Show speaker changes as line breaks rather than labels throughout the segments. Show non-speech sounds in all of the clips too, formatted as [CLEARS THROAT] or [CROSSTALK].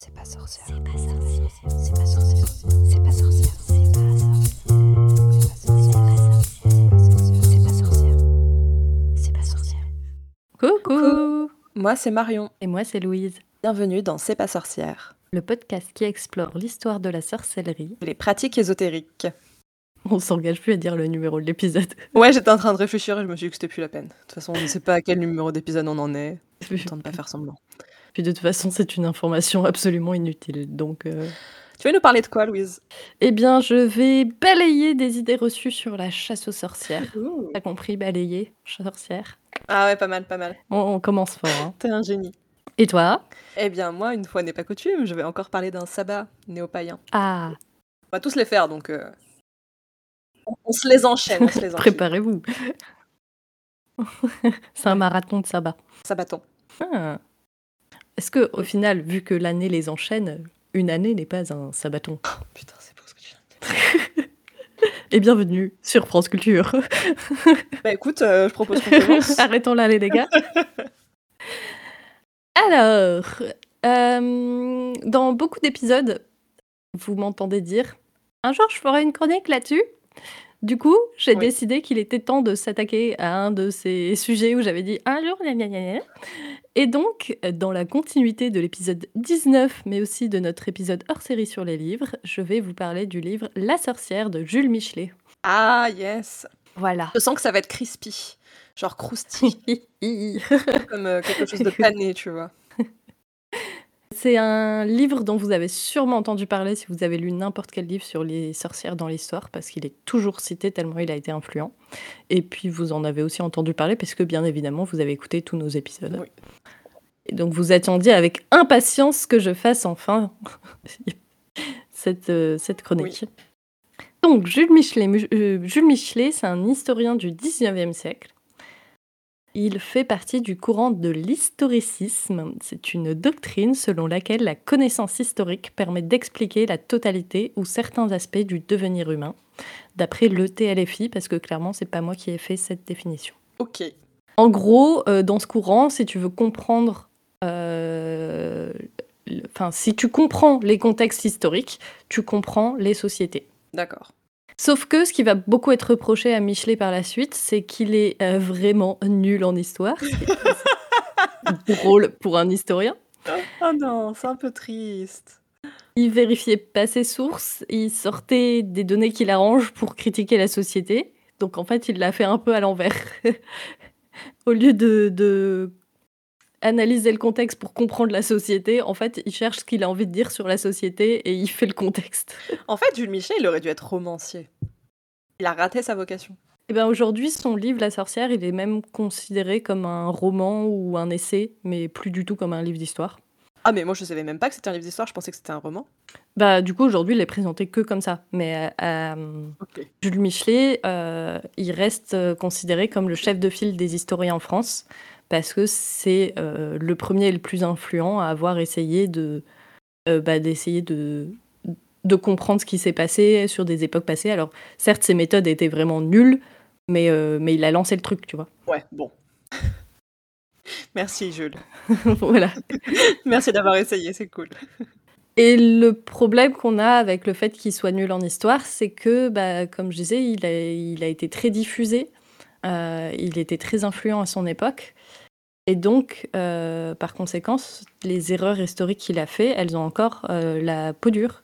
C'est pas sorcière. C'est pas sorcière. C'est pas sorcière. C'est pas sorcière. C'est pas sorcière. C'est pas sorcière.
Coucou
Moi, c'est Marion.
Et moi, c'est Louise,
Bienvenue dans C'est pas sorcière.
le podcast qui explore l'histoire de la sorcellerie.
Les pratiques ésotériques.
On s'engage plus à dire le numéro de l'épisode.
Ouais, j'étais en train de réfléchir et je me suis dit que c'était plus la peine. De toute façon, on ne sait pas à quel numéro d'épisode on en est. [LAUGHS] Autant ne pas faire semblant.
Puis de toute façon, c'est une information absolument inutile. Donc, euh,
Tu veux nous parler de quoi, Louise?
eh bien, je vais balayer des idées reçues sur la chasse aux sorcières. T'as compris, balayer, sorcière.
Ah ouais, pas mal, pas mal.
On, on commence fort. hein. [LAUGHS]
T'es un génie.
Et toi?
Eh bien, moi, une fois n'est pas coutume, je vais encore parler d'un sabbat néo-païen.
Ah,
On va tous les faire, donc... euh, On, on se les enchaîne, on se les [LAUGHS] enchaîne.
préparez-vous. [LAUGHS] c'est un marathon de sabbat.
Sabbaton.
Ah. Est-ce que, au final, vu que l'année les enchaîne, une année n'est pas un sabbaton
Putain, c'est beau ce que tu viens de dire. [LAUGHS]
Et bienvenue sur France Culture. [LAUGHS]
Bah écoute, euh, je propose qu'on commence. [LAUGHS]
Arrêtons là, les dégâts. Alors, euh, dans beaucoup d'épisodes, vous m'entendez dire un jour je ferai une chronique là-dessus. Du coup, j'ai
Oui.
décidé qu'il était temps de s'attaquer à un de ces sujets où j'avais dit un jour, gna gna. Et donc, dans la continuité de l'épisode 19, mais aussi de notre épisode hors série sur les livres, je vais vous parler du livre La sorcière de Jules Michelet.
Ah, yes
Voilà.
Je sens que ça va être crispy. Genre croustillant, [LAUGHS] comme euh, quelque chose de [LAUGHS] pané, tu vois.
C'est un livre dont vous avez sûrement entendu parler si vous avez lu n'importe quel livre sur les sorcières dans l'histoire, parce qu'il est toujours cité tellement il a été influent. Et puis vous en avez aussi entendu parler, parce que bien évidemment, vous avez écouté tous nos épisodes.
Oui.
Et donc vous attendiez avec impatience que je fasse enfin [LAUGHS] cette, euh, cette chronique. Donc Jules Michelet, euh, Jules Michelet, c'est un historien du 19e siècle. Il fait partie du courant de l'historicisme. C'est une doctrine selon laquelle la connaissance historique permet d'expliquer la totalité ou certains aspects du devenir humain, d'après le TLFI, parce que clairement, c'est pas moi qui ai fait cette définition.
Ok.
En gros, euh, dans ce courant, si tu veux comprendre, euh, le- enfin, si tu comprends les contextes historiques, tu comprends les sociétés.
D'accord.
Sauf que ce qui va beaucoup être reproché à Michelet par la suite, c'est qu'il est euh, vraiment nul en histoire. [LAUGHS] Drôle pour un historien.
Oh non, c'est un peu triste.
Il vérifiait pas ses sources, il sortait des données qu'il arrange pour critiquer la société. Donc en fait, il l'a fait un peu à l'envers. [LAUGHS] Au lieu de, de analyser le contexte pour comprendre la société, en fait, il cherche ce qu'il a envie de dire sur la société et il fait le contexte.
En fait, Jules Michel, il aurait dû être romancier. Il a raté sa vocation.
Et ben aujourd'hui, son livre La sorcière, il est même considéré comme un roman ou un essai, mais plus du tout comme un livre d'histoire.
Ah, mais moi, je savais même pas que c'était un livre d'histoire, je pensais que c'était un roman.
Bah du coup aujourd'hui, il est présenté que comme ça. Mais euh. Jules Michelet, euh, il reste euh, considéré comme le chef de file des historiens en France parce que c'est euh, le premier et le plus influent à avoir essayé de euh, bah, d'essayer de de comprendre ce qui s'est passé sur des époques passées. Alors certes, ses méthodes étaient vraiment nulles, mais euh, mais il a lancé le truc, tu vois.
Ouais, bon. [LAUGHS] Merci, Jules. [LAUGHS]
voilà. [LAUGHS]
Merci d'avoir essayé, c'est cool.
Et le problème qu'on a avec le fait qu'il soit nul en histoire, c'est que, bah, comme je disais, il a, il a été très diffusé, il était très influent à son époque. Et donc, euh, par conséquence, les erreurs historiques qu'il a fait, elles ont encore euh, la peau dure.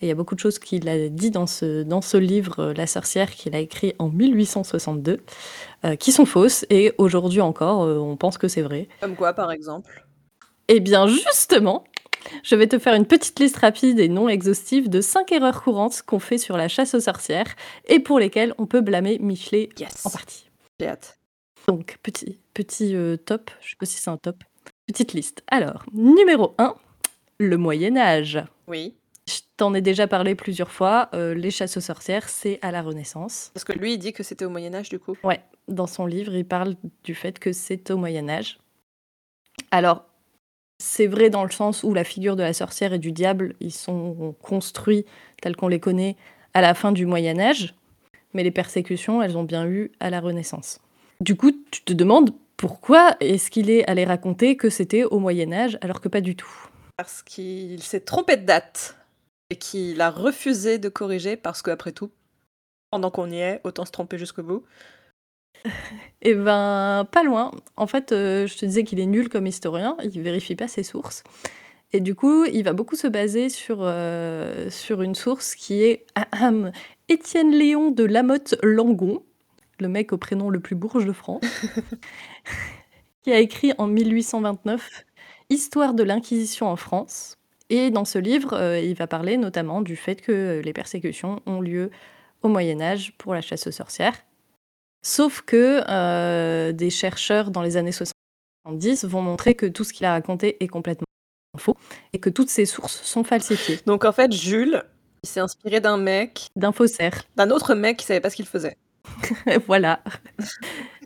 Et il y a beaucoup de choses qu'il a dit dans ce, dans ce livre, euh, La sorcière, qu'il a écrit en 1862, euh, qui sont fausses. Et aujourd'hui encore, on pense que c'est vrai.
Comme quoi, par exemple
Eh bien, justement, je vais te faire une petite liste rapide et non exhaustive de 5 erreurs courantes qu'on fait sur la chasse aux sorcières et pour lesquelles on peut blâmer Michelet
Yes.
en partie.
J'ai hâte.
Donc, petit, petit euh, top, je sais pas si c'est un top. Petite liste. Alors, numéro 1, le Moyen-Âge.
Oui.
Je t'en ai déjà parlé plusieurs fois, euh, les chasses aux sorcières, c'est à la Renaissance.
Parce que lui, il dit que c'était au Moyen-Âge, du coup.
Ouais, dans son livre, il parle du fait que c'est au Moyen Âge. Alors, c'est vrai dans le sens où la figure de la sorcière et du diable, ils sont construits tels qu'on les connaît à la fin du Moyen Âge, mais les persécutions, elles ont bien eu à la Renaissance. Du coup, tu te demandes pourquoi est-ce qu'il est allé raconter que c'était au Moyen Âge alors que pas du tout
parce qu'il s'est trompé de date et qu'il a refusé de corriger parce qu'après tout, pendant qu'on y est, autant se tromper jusqu'au bout. [LAUGHS]
Eh ben, pas loin. En fait, euh, je te disais qu'il est nul comme historien, il vérifie pas ses sources. Et du coup, il va beaucoup se baser sur, euh, sur une source qui est Étienne Léon de Lamotte Langon, le mec au prénom le plus bourge de France, [LAUGHS] qui a écrit en 1829 Histoire de l'Inquisition en France. Et dans ce livre, euh, il va parler notamment du fait que les persécutions ont lieu au Moyen Âge pour la chasse aux sorcières. Sauf que euh, des chercheurs dans les années 70 vont montrer que tout ce qu'il a raconté est complètement faux et que toutes ces sources sont falsifiées.
Donc en fait, Jules, il s'est inspiré d'un mec,
d'un faussaire,
d'un autre mec qui savait pas ce qu'il faisait. [LAUGHS]
voilà.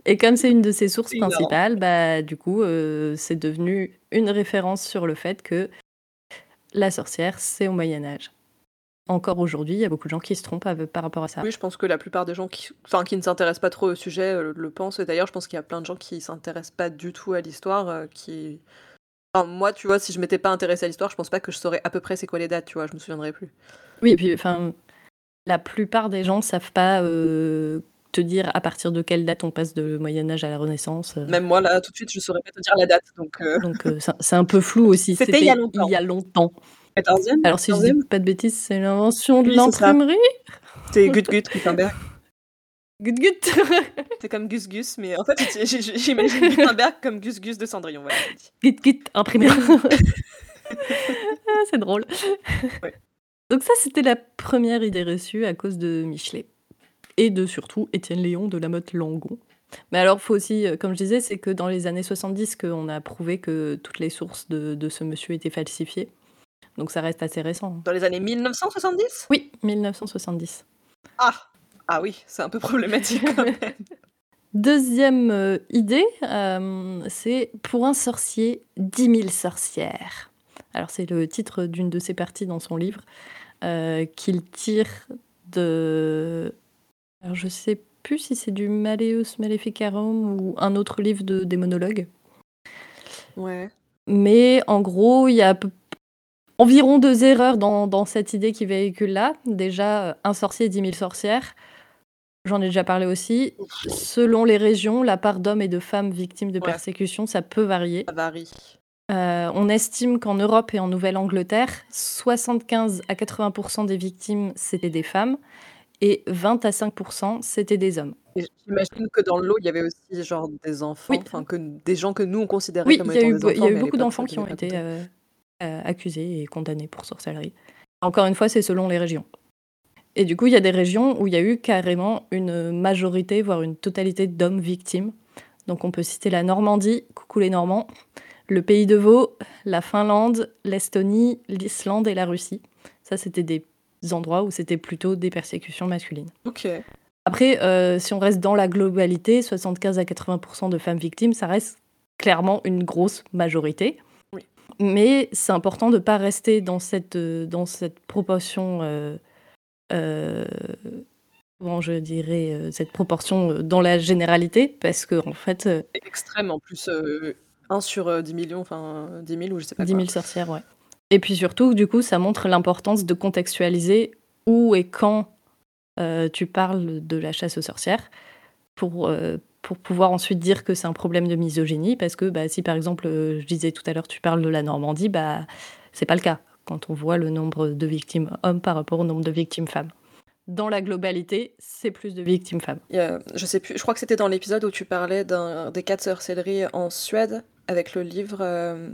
Et comme c'est une de ses sources principales, bah, du coup, euh, c'est devenu une référence sur le fait que la sorcière, c'est au Moyen Âge encore aujourd'hui, il y a beaucoup de gens qui se trompent par rapport à ça.
Oui, je pense que la plupart des gens qui, enfin, qui ne s'intéressent pas trop au sujet euh, le pensent. Et d'ailleurs, je pense qu'il y a plein de gens qui s'intéressent pas du tout à l'histoire, euh, qui... moi, tu vois, si je m'étais pas intéressée à l'histoire, je pense pas que je saurais à peu près c'est quoi les dates, tu vois, je me souviendrais plus.
Oui, et puis, enfin, la plupart des gens savent pas euh, te dire à partir de quelle date on passe de Moyen Âge à la Renaissance.
Même moi, là, tout de suite, je saurais pas te dire la date. Donc,
donc c'est un peu flou aussi.
C'était il y a longtemps.
Il y a longtemps.
14e
Alors, si je dis pas de bêtises, c'est l'invention de l'imprimerie
C'est Gut Gut Gutenberg.
Gut Gut [LAUGHS]
C'est comme Gus Gus, mais en fait, [LAUGHS] j'imagine Gutenberg comme Gus Gus de Cendrillon. Voilà.
Gut Gut, imprimeur. [LAUGHS] ah, c'est drôle. Donc ça, c'était la première idée reçue à cause de Michelet. Et de surtout Étienne Léon de la Motte Langon. Mais alors, faut aussi, euh, comme je disais, c'est que dans les années 70 qu'on a prouvé que toutes les sources de, de ce monsieur étaient falsifiées. Donc ça reste assez récent.
Dans les années 1970
Oui, 1970.
Ah Ah oui, c'est un peu problématique quand même. [LAUGHS] [LAUGHS]
Deuxième euh, idée, euh, c'est pour un sorcier, 10 000 sorcières. Alors c'est le titre d'une de ses parties dans son livre euh, qu'il tire de... Alors je sais plus si c'est du Malleus Maleficarum ou un autre livre de démonologue.
Ouais.
Mais en gros, il y a environ deux erreurs dans, cette idée qui véhicule là. Déjà, un sorcier, dix mille sorcières. J'en ai déjà parlé aussi. Selon les régions, la part d'hommes et de femmes victimes de persécutions, ça peut varier.
Ça varie.
Euh, on estime qu'en Europe et en Nouvelle-Angleterre, 75 à 80% des victimes, c'était des femmes et 20 à 5% c'était des hommes.
J'imagine que dans l'eau, il y avait aussi genre des enfants, que des gens que nous on considérait comme étant des enfants.
Il y a eu beaucoup d'enfants qui ont été euh, euh, accusés et condamnés pour sorcellerie. Encore une fois, c'est selon les régions. Et du coup, il y a des régions où il y a eu carrément une majorité, voire une totalité d'hommes victimes. Donc on peut citer la Normandie, coucou les Normands, le Pays de Vaud, la Finlande, l'Estonie, l'Islande et la Russie. Ça, c'était des endroits où c'était plutôt des persécutions masculines.
Ok.
Après, euh, si on reste dans la globalité, 75 à 80% de femmes victimes, ça reste clairement une grosse majorité. Mais c'est important de ne pas rester dans cette, euh, dans cette proportion, euh, euh, je dirais, cette proportion dans la généralité, parce que en fait.
extrême en plus, 1 sur 10 millions, enfin 10 000 ou je sais pas.
10 000 sorcières, ouais. Et puis surtout, du coup, ça montre l'importance de contextualiser où et quand tu parles de la chasse aux sorcières pour, pour pouvoir ensuite dire que c'est un problème de misogynie, parce que bah, si par exemple, euh, je disais tout à l'heure, tu parles de la Normandie, bah, c'est pas le cas quand on voit le nombre de victimes hommes par rapport au nombre de victimes femmes. Dans la globalité, c'est plus de victimes femmes.
je sais plus, je crois que c'était dans l'épisode où tu parlais des cas de sorcellerie en Suède avec le livre euh,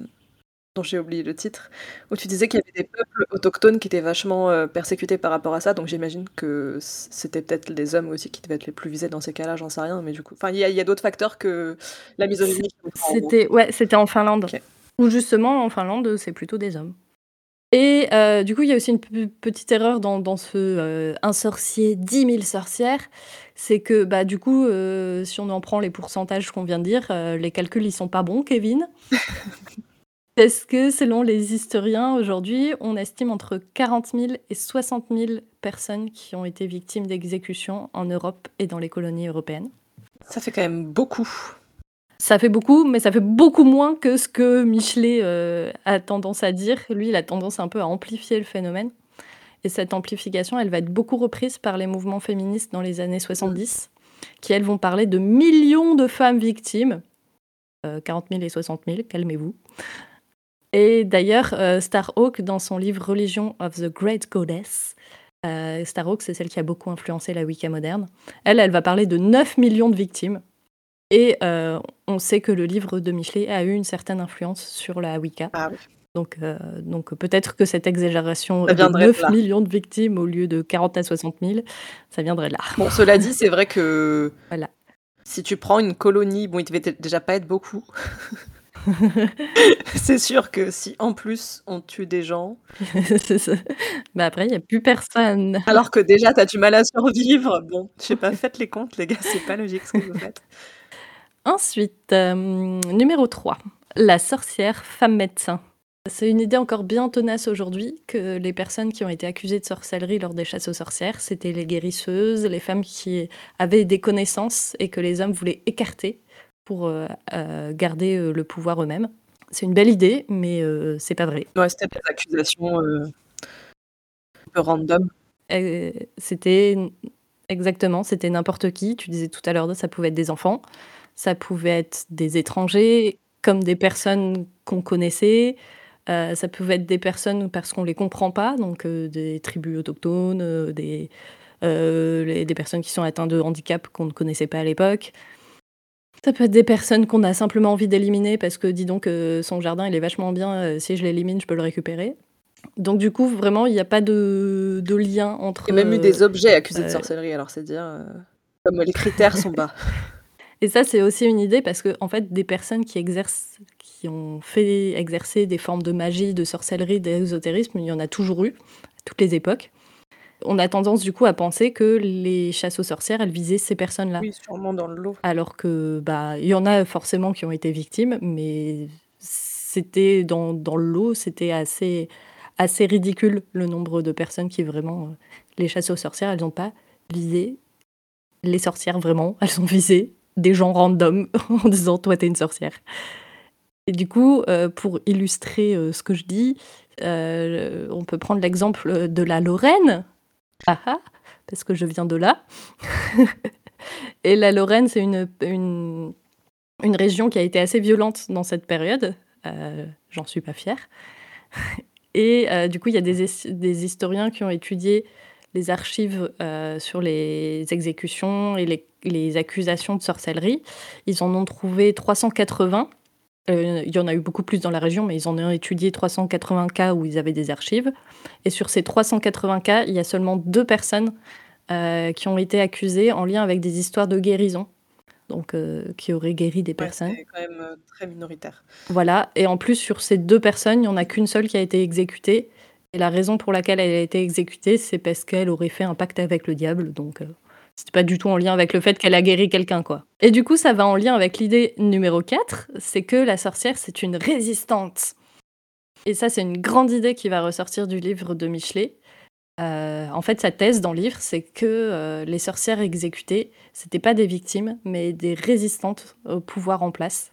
dont j'ai oublié le titre, où tu disais qu'il y avait des peuples autochtones qui étaient vachement euh, persécutés par rapport à ça, donc j'imagine que c'était peut-être les hommes aussi qui devaient être les plus visés dans ces cas-là, j'en sais rien, mais du coup, enfin, il y a, d'autres facteurs que la misogynie.
C'était, ouais, c'était en Finlande, Ou justement en Finlande, c'est plutôt des hommes. Et euh, du coup, il y a aussi une petite erreur dans, dans ce euh, un sorcier, 10 000 sorcières. C'est que, bah, du coup, si on en prend les pourcentages qu'on vient de dire, les calculs, ils sont pas bons, Kevin. [LAUGHS] Parce que selon les historiens, aujourd'hui, on estime entre 40 000 et 60 000 personnes qui ont été victimes d'exécutions en Europe et dans les colonies européennes.
Ça fait quand même beaucoup.
Ça fait beaucoup, mais ça fait beaucoup moins que ce que Michelet euh, a tendance à dire. Lui, il a tendance un peu à amplifier le phénomène. Et cette amplification, elle va être beaucoup reprise par les mouvements féministes dans les années 70, qui, elles, vont parler de millions de femmes victimes. 40 euh, 000 et 60 000, calmez-vous. Et d'ailleurs, euh, Starhawk, dans son livre Religion of the Great Goddess, Starhawk, c'est celle qui a beaucoup influencé la Wicca moderne, elle, elle va parler de 9 millions de victimes. Et euh, on sait que le livre de Michelet a eu une certaine influence sur la Wicca.
Ah
donc, euh, donc peut-être que cette exagération de 9 millions de victimes au lieu de 40 à 60 000, ça viendrait là.
Bon, cela dit, c'est vrai que [LAUGHS]
voilà.
si tu prends une colonie, bon, il devait déjà pas être beaucoup. [LAUGHS] c'est sûr que si en plus on tue des gens. [LAUGHS]
Mais après, il n'y a plus personne.
Alors que déjà, tu as du mal à survivre. Bon, je sais pas, faites les comptes, les gars, c'est pas logique ce que vous faites.
Ensuite, euh, numéro 3, la sorcière femme médecin. C'est une idée encore bien tenace aujourd'hui que les personnes qui ont été accusées de sorcellerie lors des chasses aux sorcières, c'était les guérisseuses, les femmes qui avaient des connaissances et que les hommes voulaient écarter pour euh, euh, garder le pouvoir eux-mêmes. C'est une belle idée, mais c'est pas vrai.
Ouais, c'était des accusations un peu random.
C'était exactement, c'était n'importe qui. Tu disais tout à l'heure, ça pouvait être des enfants, ça pouvait être des étrangers, comme des personnes qu'on connaissait. Euh, ça pouvait être des personnes parce qu'on ne les comprend pas, donc euh, des tribus autochtones, euh, des, des personnes qui sont atteintes de handicap qu'on ne connaissait pas à l'époque. Ça peut être des personnes qu'on a simplement envie d'éliminer parce que, dis donc, son jardin, il est vachement bien, si je l'élimine, je peux le récupérer. Donc du coup, vraiment, il n'y a pas de, de, lien entre...
Il y a même eu des objets accusés de sorcellerie, alors c'est dire... comme les critères sont bas. [LAUGHS]
Et ça, c'est aussi une idée parce que, en fait, des personnes qui exercent, qui ont fait exercer des formes de magie, de sorcellerie, d'ésotérisme, il y en a toujours eu, à toutes les époques. On a tendance, du coup, à penser que les chasses aux sorcières, elles visaient ces personnes-là.
Oui, sûrement dans le lot.
Alors que, bah, il y en a forcément qui ont été victimes, mais c'était dans, dans le lot, c'était assez, assez ridicule le nombre de personnes qui vraiment. Euh, les chasses aux sorcières, elles n'ont pas visé les sorcières vraiment, elles ont visé des gens random [LAUGHS] en disant toi t'es une sorcière. Et du coup, euh, pour illustrer euh, ce que je dis, euh, on peut prendre l'exemple de la Lorraine, ah, ah, parce que je viens de là. [LAUGHS] Et la Lorraine, c'est une, une, une, région qui a été assez violente dans cette période. J'en suis pas fière. [LAUGHS] Et du coup, il y a des, des historiens qui ont étudié les archives euh, sur les exécutions et les, accusations de sorcellerie. Ils en ont trouvé 380. Euh, il y en a eu beaucoup plus dans la région, mais ils en ont étudié 380 cas où ils avaient des archives. Et sur ces 380 cas, il y a seulement deux personnes euh, qui ont été accusées en lien avec des histoires de guérison. Donc, qui auraient guéri des personnes.
C'est quand même très minoritaire.
Voilà. Et en plus, sur ces deux personnes, il n'y en a qu'une seule qui a été exécutée et la raison pour laquelle elle a été exécutée, c'est parce qu'elle aurait fait un pacte avec le diable. Donc, euh, c'était pas du tout en lien avec le fait qu'elle a guéri quelqu'un, quoi. Et du coup, ça va en lien avec l'idée numéro 4, c'est que la sorcière, c'est une résistante. Et ça, c'est une grande idée qui va ressortir du livre de Michelet. Euh, en fait, sa thèse dans le livre, c'est que euh, les sorcières exécutées, c'était pas des victimes, mais des résistantes au pouvoir en place.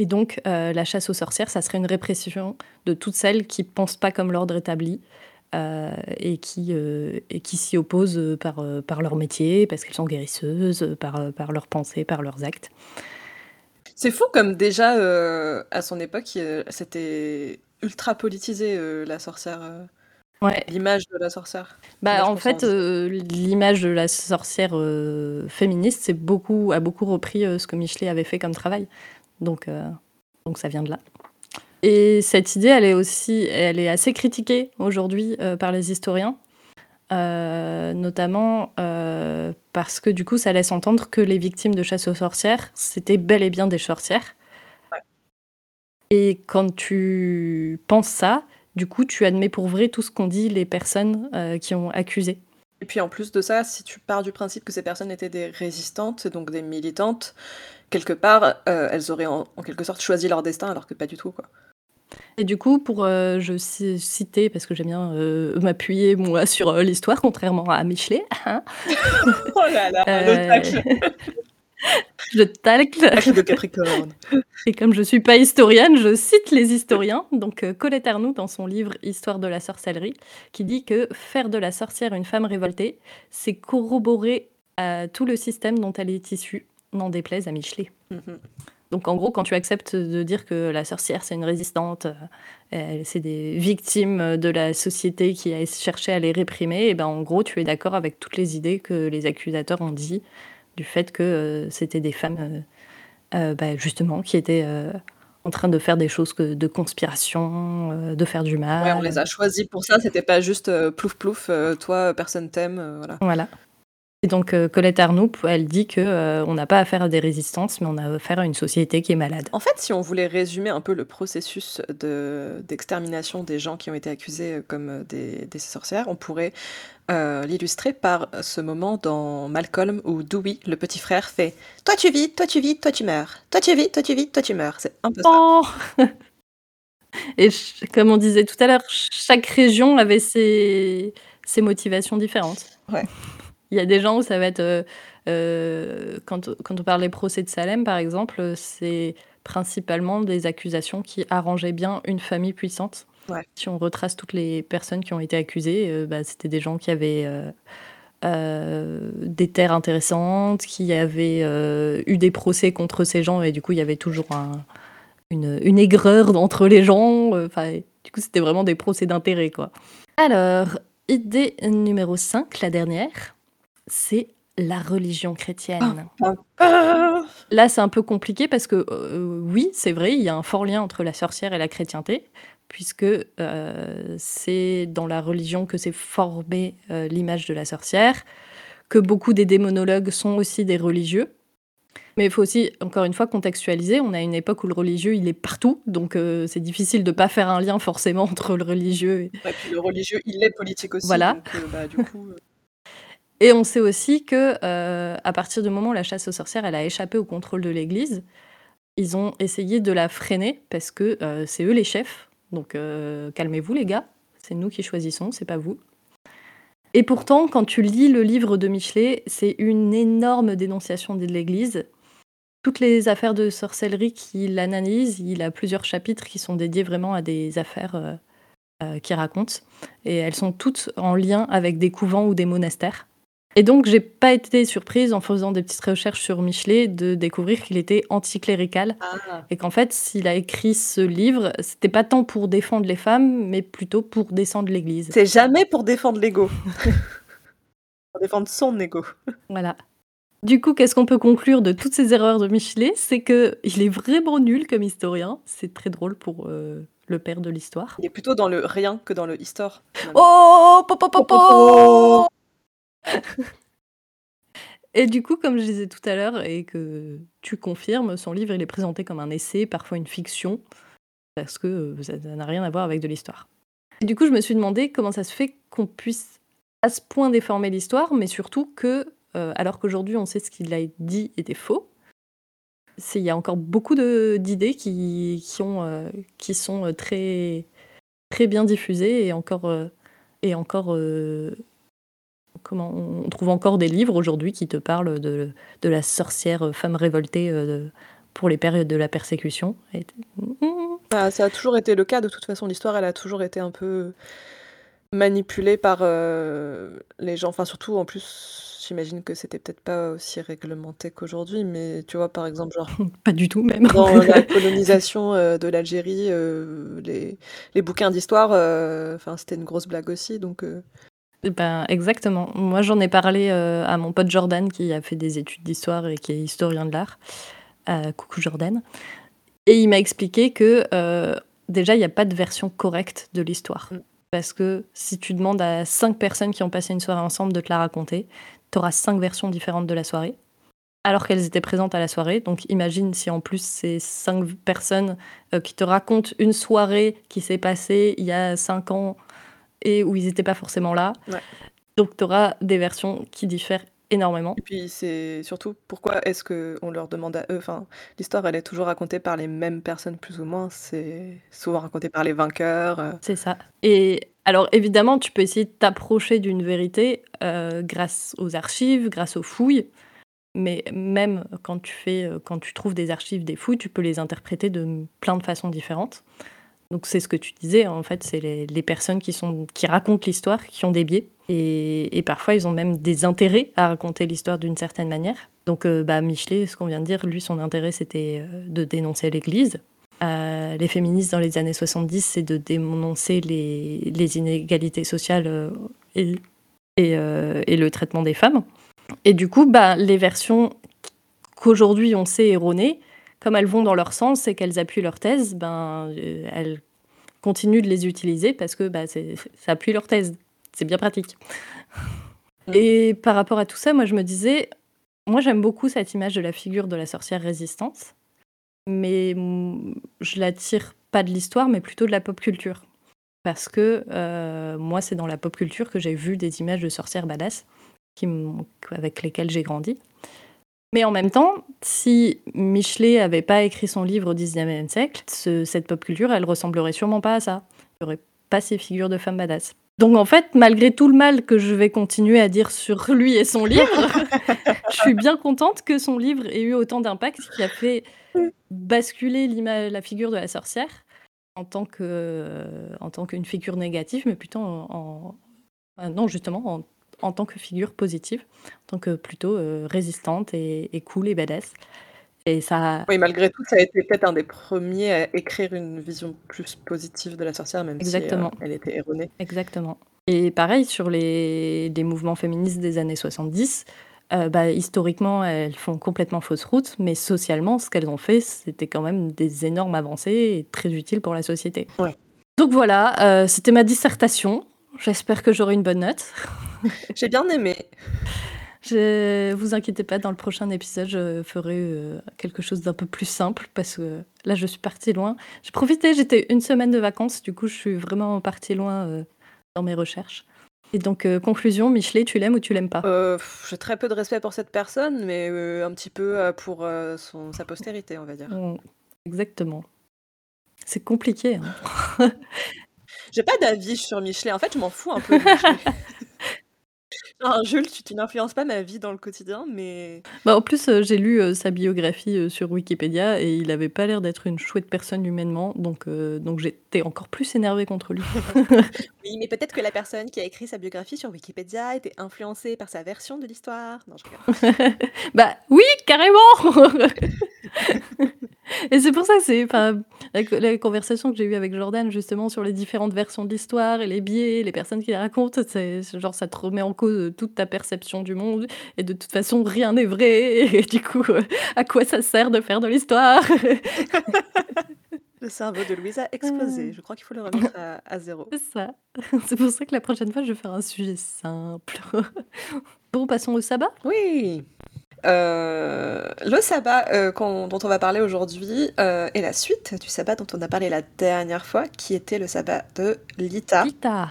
Et donc, euh, la chasse aux sorcières, ça serait une répression de toutes celles qui pensent pas comme l'ordre établi euh, et qui, euh, qui s'y opposent par, par leur métier, parce qu'elles sont guérisseuses, par, par leurs pensées, par leurs actes.
C'est fou comme déjà, à son époque, c'était ultra politisé, la sorcière.
Ouais.
L'image de la sorcière.
Bah, en fait, l'image de la sorcière féministe c'est beaucoup, a beaucoup repris ce que Michelet avait fait comme travail. Donc, euh, donc ça vient de là. Et cette idée, elle est aussi, elle est assez critiquée aujourd'hui euh, par les historiens, euh, notamment parce que du coup, ça laisse entendre que les victimes de chasse aux sorcières, c'était bel et bien des sorcières. Et quand tu penses ça, du coup, tu admets pour vrai tout ce qu'ont dit les personnes qui ont accusé.
Et puis en plus de ça, si tu pars du principe que ces personnes étaient des résistantes, donc des militantes, quelque part, euh, elles auraient en, quelque sorte choisi leur destin, alors que pas du tout, quoi.
Et du coup, pour euh, je citer, parce que j'aime bien euh, m'appuyer moi sur l'histoire, contrairement à Michelet. Hein. [LAUGHS]
oh là là,
Je tacle. [LAUGHS]
Tacle de Capricorne.
Et comme je suis pas historienne, je cite les historiens. Donc Colette Arnoux, dans son livre Histoire de la sorcellerie, qui dit que faire de la sorcière une femme révoltée, c'est corroborer tout le système dont elle est issue, n'en déplaise à Michelet.
Mhm.
Donc en gros, quand tu acceptes de dire que la sorcière c'est une résistante, euh, c'est des victimes de la société qui a cherché à les réprimer, et ben en gros tu es d'accord avec toutes les idées que les accusateurs ont dit du fait que euh, c'était des femmes euh, bah, justement qui étaient en train de faire des choses que- de conspiration, de faire du mal.
Ouais, on les a choisis pour ça, c'était pas juste plouf plouf, toi, personne t'aime, voilà.
Voilà. Et donc euh, Colette Arnoux, elle dit que euh, on n'a pas affaire à des résistances, mais on a affaire à une société qui est malade.
En fait, si on voulait résumer un peu le processus de- d'extermination des gens qui ont été accusés euh, comme des, des sorcières, on pourrait euh, l'illustrer par ce moment dans Malcolm où Dewey, le petit frère, fait « Toi tu vis, toi tu vis, toi tu meurs. Toi tu vis, toi tu vis, toi tu meurs. » C'est un peu ça. [LAUGHS]
Et comme on disait tout à l'heure, chaque région avait ses, ses motivations différentes.
Ouais.
Il y a des gens où ça va être. euh, euh, quand, quand on parle des procès de Salem, par exemple, c'est principalement des accusations qui arrangeaient bien une famille puissante.
Ouais.
Si on retrace toutes les personnes qui ont été accusées, euh, bah, c'était des gens qui avaient. euh, des terres intéressantes, qui avaient eu des procès contre ces gens, et du coup, il y avait toujours un, une, une aigreur entre les gens. Enfin, du coup, c'était vraiment des procès d'intérêt, quoi. Alors, idée numéro 5, la dernière, c'est la religion chrétienne.
Ah,
Là, c'est un peu compliqué parce que, euh, oui, c'est vrai, il y a un fort lien entre la sorcière et la chrétienté, puisque euh, c'est dans la religion que s'est formée euh, l'image de la sorcière, que beaucoup des démonologues sont aussi des religieux. Mais il faut aussi, encore une fois, contextualiser. On a une époque où le religieux, il est partout, donc euh, c'est difficile de pas faire un lien forcément entre le religieux et,
puis le religieux, il est politique aussi.
Voilà.
donc, euh, bah, du coup,
Et on sait aussi que euh, à partir du moment où la chasse aux sorcières elle a échappé au contrôle de l'Église, ils ont essayé de la freiner parce que euh, c'est eux les chefs. Donc euh, calmez-vous les gars, c'est nous qui choisissons, c'est pas vous. Et pourtant, quand tu lis le livre de Michelet, c'est une énorme dénonciation de l'Église. Toutes les affaires de sorcellerie qu'il analyse, il a plusieurs chapitres qui sont dédiés vraiment à des affaires qu'il raconte. Et elles sont toutes en lien avec des couvents ou des monastères. Et donc, j'ai pas été surprise en faisant des petites recherches sur Michelet de découvrir qu'il était anticlérical
ah,
et qu'en fait, s'il a écrit ce livre, c'était pas tant pour défendre les femmes, mais plutôt pour descendre l'Église.
c'est jamais pour défendre l'ego. [LAUGHS] pour défendre son ego.
Voilà. Du coup, qu'est-ce qu'on peut conclure de toutes ces erreurs de Michelet? C'est que il est vraiment nul comme historien. C'est très drôle pour euh, le père de l'histoire.
Il est plutôt dans le rien que dans le histoire.
Oh, po, po, po, po [LAUGHS] Et du coup, comme je disais tout à l'heure, et que tu confirmes, son livre, il est présenté comme un essai, parfois une fiction, parce que euh, ça n'a rien à voir avec de l'histoire. Du coup, je me suis demandé comment ça se fait qu'on puisse à ce point déformer l'histoire, mais surtout que, euh, alors qu'aujourd'hui on sait ce qu'il a dit était faux, il y a encore beaucoup d'idées qui, qui, euh, sont très, très bien diffusées et encore, et encore comment on trouve encore des livres aujourd'hui qui te parlent de, de la sorcière femme révoltée euh, de- pour les périodes de la persécution. Et-.
Bah, ça a toujours été le cas. De toute façon, l'histoire, elle a toujours été un peu manipulée par euh, les gens. Enfin, surtout, en plus, j'imagine que c'était peut-être pas aussi réglementé qu'aujourd'hui. Mais tu vois, par exemple, genre [LAUGHS]
Pas du tout même.
dans la colonisation euh, de l'Algérie, euh, les, les bouquins d'histoire, enfin, c'était une grosse blague aussi. Donc,
Ben, exactement. Moi, j'en ai parlé euh, à mon pote Jordan qui a fait des études d'histoire et qui est historien de l'art. Euh, coucou Jordan. Et il m'a expliqué que euh, déjà, il n'y a pas de version correcte de l'histoire.
Mm.
Parce que si tu demandes à cinq personnes qui ont passé une soirée ensemble de te la raconter, tu auras cinq versions différentes de la soirée. Alors qu'elles étaient présentes à la soirée. Donc imagine si en plus ces cinq personnes qui te racontent une soirée qui s'est passée il y a cinq ans et où ils n'étaient pas forcément là.
Ouais.
Donc tu auras des versions qui diffèrent énormément.
Et puis c'est surtout pourquoi est-ce que on leur demande à eux. Enfin, l'histoire, elle est toujours racontée par les mêmes personnes plus ou moins. C'est souvent raconté par les vainqueurs. euh.
C'est ça. Et alors évidemment, tu peux essayer de t'approcher d'une vérité euh, grâce aux archives, grâce aux fouilles. mais même quand tu fais, euh, quand tu trouves des archives des fouilles, tu peux les interpréter de plein de façons différentes. Donc c'est ce que tu disais, en fait, c'est les, personnes qui, sont, qui racontent l'histoire, qui ont des biais. Et, parfois, ils ont même des intérêts à raconter l'histoire d'une certaine manière. Donc, euh, bah, Michelet, ce qu'on vient de dire, lui, son intérêt, c'était euh, de dénoncer l'Église. Euh, les féministes dans les années 70, c'est de dénoncer les, les inégalités sociales euh, et, et le traitement des femmes. Et du coup, bah, les versions qu'aujourd'hui on sait erronées, comme elles vont dans leur sens et qu'elles appuient leur thèse, ben, euh, elles continuent de les utiliser parce que c'est- ça appuie leur thèse. C'est bien pratique.
Mm.
Et par rapport à tout ça, moi je me disais, moi j'aime beaucoup cette image de la figure de la sorcière résistante, mais mm, je la tire pas de l'histoire, mais plutôt de la pop culture. Parce que euh, moi, c'est dans la pop culture que j'ai vu des images de sorcières badass qui avec lesquelles j'ai grandi. Mais en même temps, si Michelet avait pas écrit son livre au 19e siècle, ce- cette pop culture, elle ressemblerait sûrement pas à ça. Il n'y aurait pas ces figures de femmes badass. Donc en fait, malgré tout le mal que je vais continuer à dire sur lui et son livre, [LAUGHS] je suis bien contente que son livre ait eu autant d'impact qui a fait basculer la figure de la sorcière en tant que en tant qu'une figure négative, mais plutôt en, non justement en, en tant que figure positive, en tant que plutôt euh, résistante et, et cool et badass. Et ça,
Oui, malgré tout, ça a été peut-être un des premiers à écrire une vision plus positive de la sorcière, même
Exactement.
si euh, elle était erronée.
Exactement. Et pareil, sur les, les mouvements féministes des années 70, euh, bah, historiquement, elles font complètement fausse route, mais socialement, ce qu'elles ont fait, c'était quand même des énormes avancées et très utiles pour la société.
Ouais.
Donc voilà, euh, c'était ma dissertation. J'espère que j'aurai une bonne note. [LAUGHS]
J'ai bien aimé.
Je vous inquiétez pas, dans le prochain épisode, je ferai euh, quelque chose d'un peu plus simple parce que là, je suis partie loin. J'ai profité, j'étais une semaine de vacances, du coup, je suis vraiment partie loin euh, dans mes recherches. Et donc, euh, conclusion, Michelet, tu l'aimes ou tu l'aimes pas?
J'ai très peu de respect pour cette personne, mais un petit peu pour son, sa postérité, on va dire.
Exactement. C'est compliqué. hein. [LAUGHS]
J'ai pas d'avis sur Michelet. En fait, je m'en fous un peu [LAUGHS] Genre, Jules, tu, tu n'influences pas ma vie dans le quotidien, mais
Bah, en plus, euh, j'ai lu euh, sa biographie euh, sur Wikipédia et il avait pas l'air d'être une chouette personne humainement, donc, donc j'étais encore plus énervée contre lui. [LAUGHS] [LAUGHS]
oui, mais peut-être que la personne qui a écrit sa biographie sur Wikipédia était influencée par sa version de l'histoire. Non, je rigole. [LAUGHS]
bah oui, carrément Et c'est pour ça que c'est enfin, la, la conversation que j'ai eue avec Jordan justement sur les différentes versions de l'histoire et les biais, les personnes qui les racontent, c'est genre ça te remet en cause euh, toute ta perception du monde et de toute façon rien n'est vrai [LAUGHS] et du coup euh, à quoi ça sert de faire de l'histoire [LAUGHS]
Le cerveau de Louise a explosé. Je crois qu'il faut le remettre à, à zéro.
C'est ça. [LAUGHS] C'est pour ça que la prochaine fois je vais faire un sujet simple. bon, passons au sabbat.
Oui. Euh, le sabbat euh, qu'on- dont on va parler aujourd'hui euh, est la suite du sabbat dont on a parlé la dernière fois, qui était le sabbat de Lita.
Lita.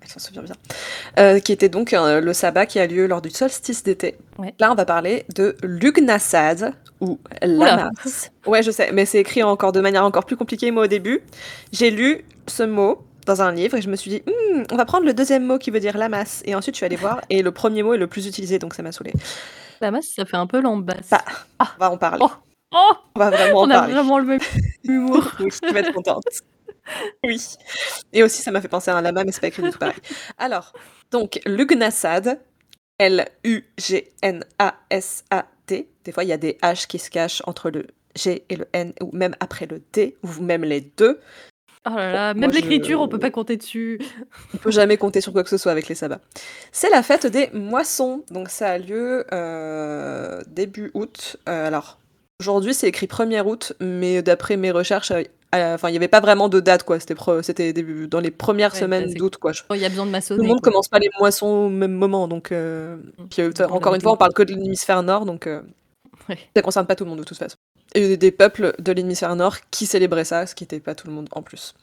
Elle s'en souvient bien. Qui était donc le sabbat qui a lieu lors du solstice d'été.
Ouais.
Là, on va parler de Lugnasad ou Lamas. Ouais, je sais, mais c'est écrit encore de manière encore plus compliquée. Moi, au début, j'ai lu ce mot dans un livre et je me suis dit, Hmm, on va prendre le deuxième mot qui veut dire Lamas. Et ensuite, je suis allée voir et le premier mot est le plus utilisé, donc ça m'a saoulée.
La masse, ça fait un peu l'ambasse.
Bah, On va en parler.
Oh. Oh
On va vraiment en
On a
parler.
vraiment le même humour. [LAUGHS]
Oui, tu vas être contente. Oui. Et aussi, ça m'a fait penser à un lama, mais c'est pas écrit du tout pareil. Alors, donc, Lugnasad, L-U-G-N-A-S-A-D. Des fois, il y a des H qui se cachent entre le G et le N, ou même après le D, ou même les deux.
Oh là là,
Moi,
même
je-
l'écriture, on peut pas compter dessus.
On peut jamais compter sur quoi que ce soit avec les sabbats. C'est la fête des moissons. Donc, ça a lieu euh, début août. Euh, alors, aujourd'hui, c'est écrit 1er août, mais d'après mes recherches, euh, enfin, il n'y avait pas vraiment de date, quoi. C'était pro- c'était début- dans les premières
Ouais,
semaines d'août, quoi. Je-
Oh, Il y a besoin de
Tout
maçonner.
le monde
quoi.
commence pas les moissons au même moment, donc.
Mm.
puis, encore une fois, on parle que de l'hémisphère nord, donc
Ouais.
ça concerne pas tout le monde de toute façon. Des- des peuples de l'hémisphère nord qui célébraient ça, ce qui n'était pas tout le monde en plus.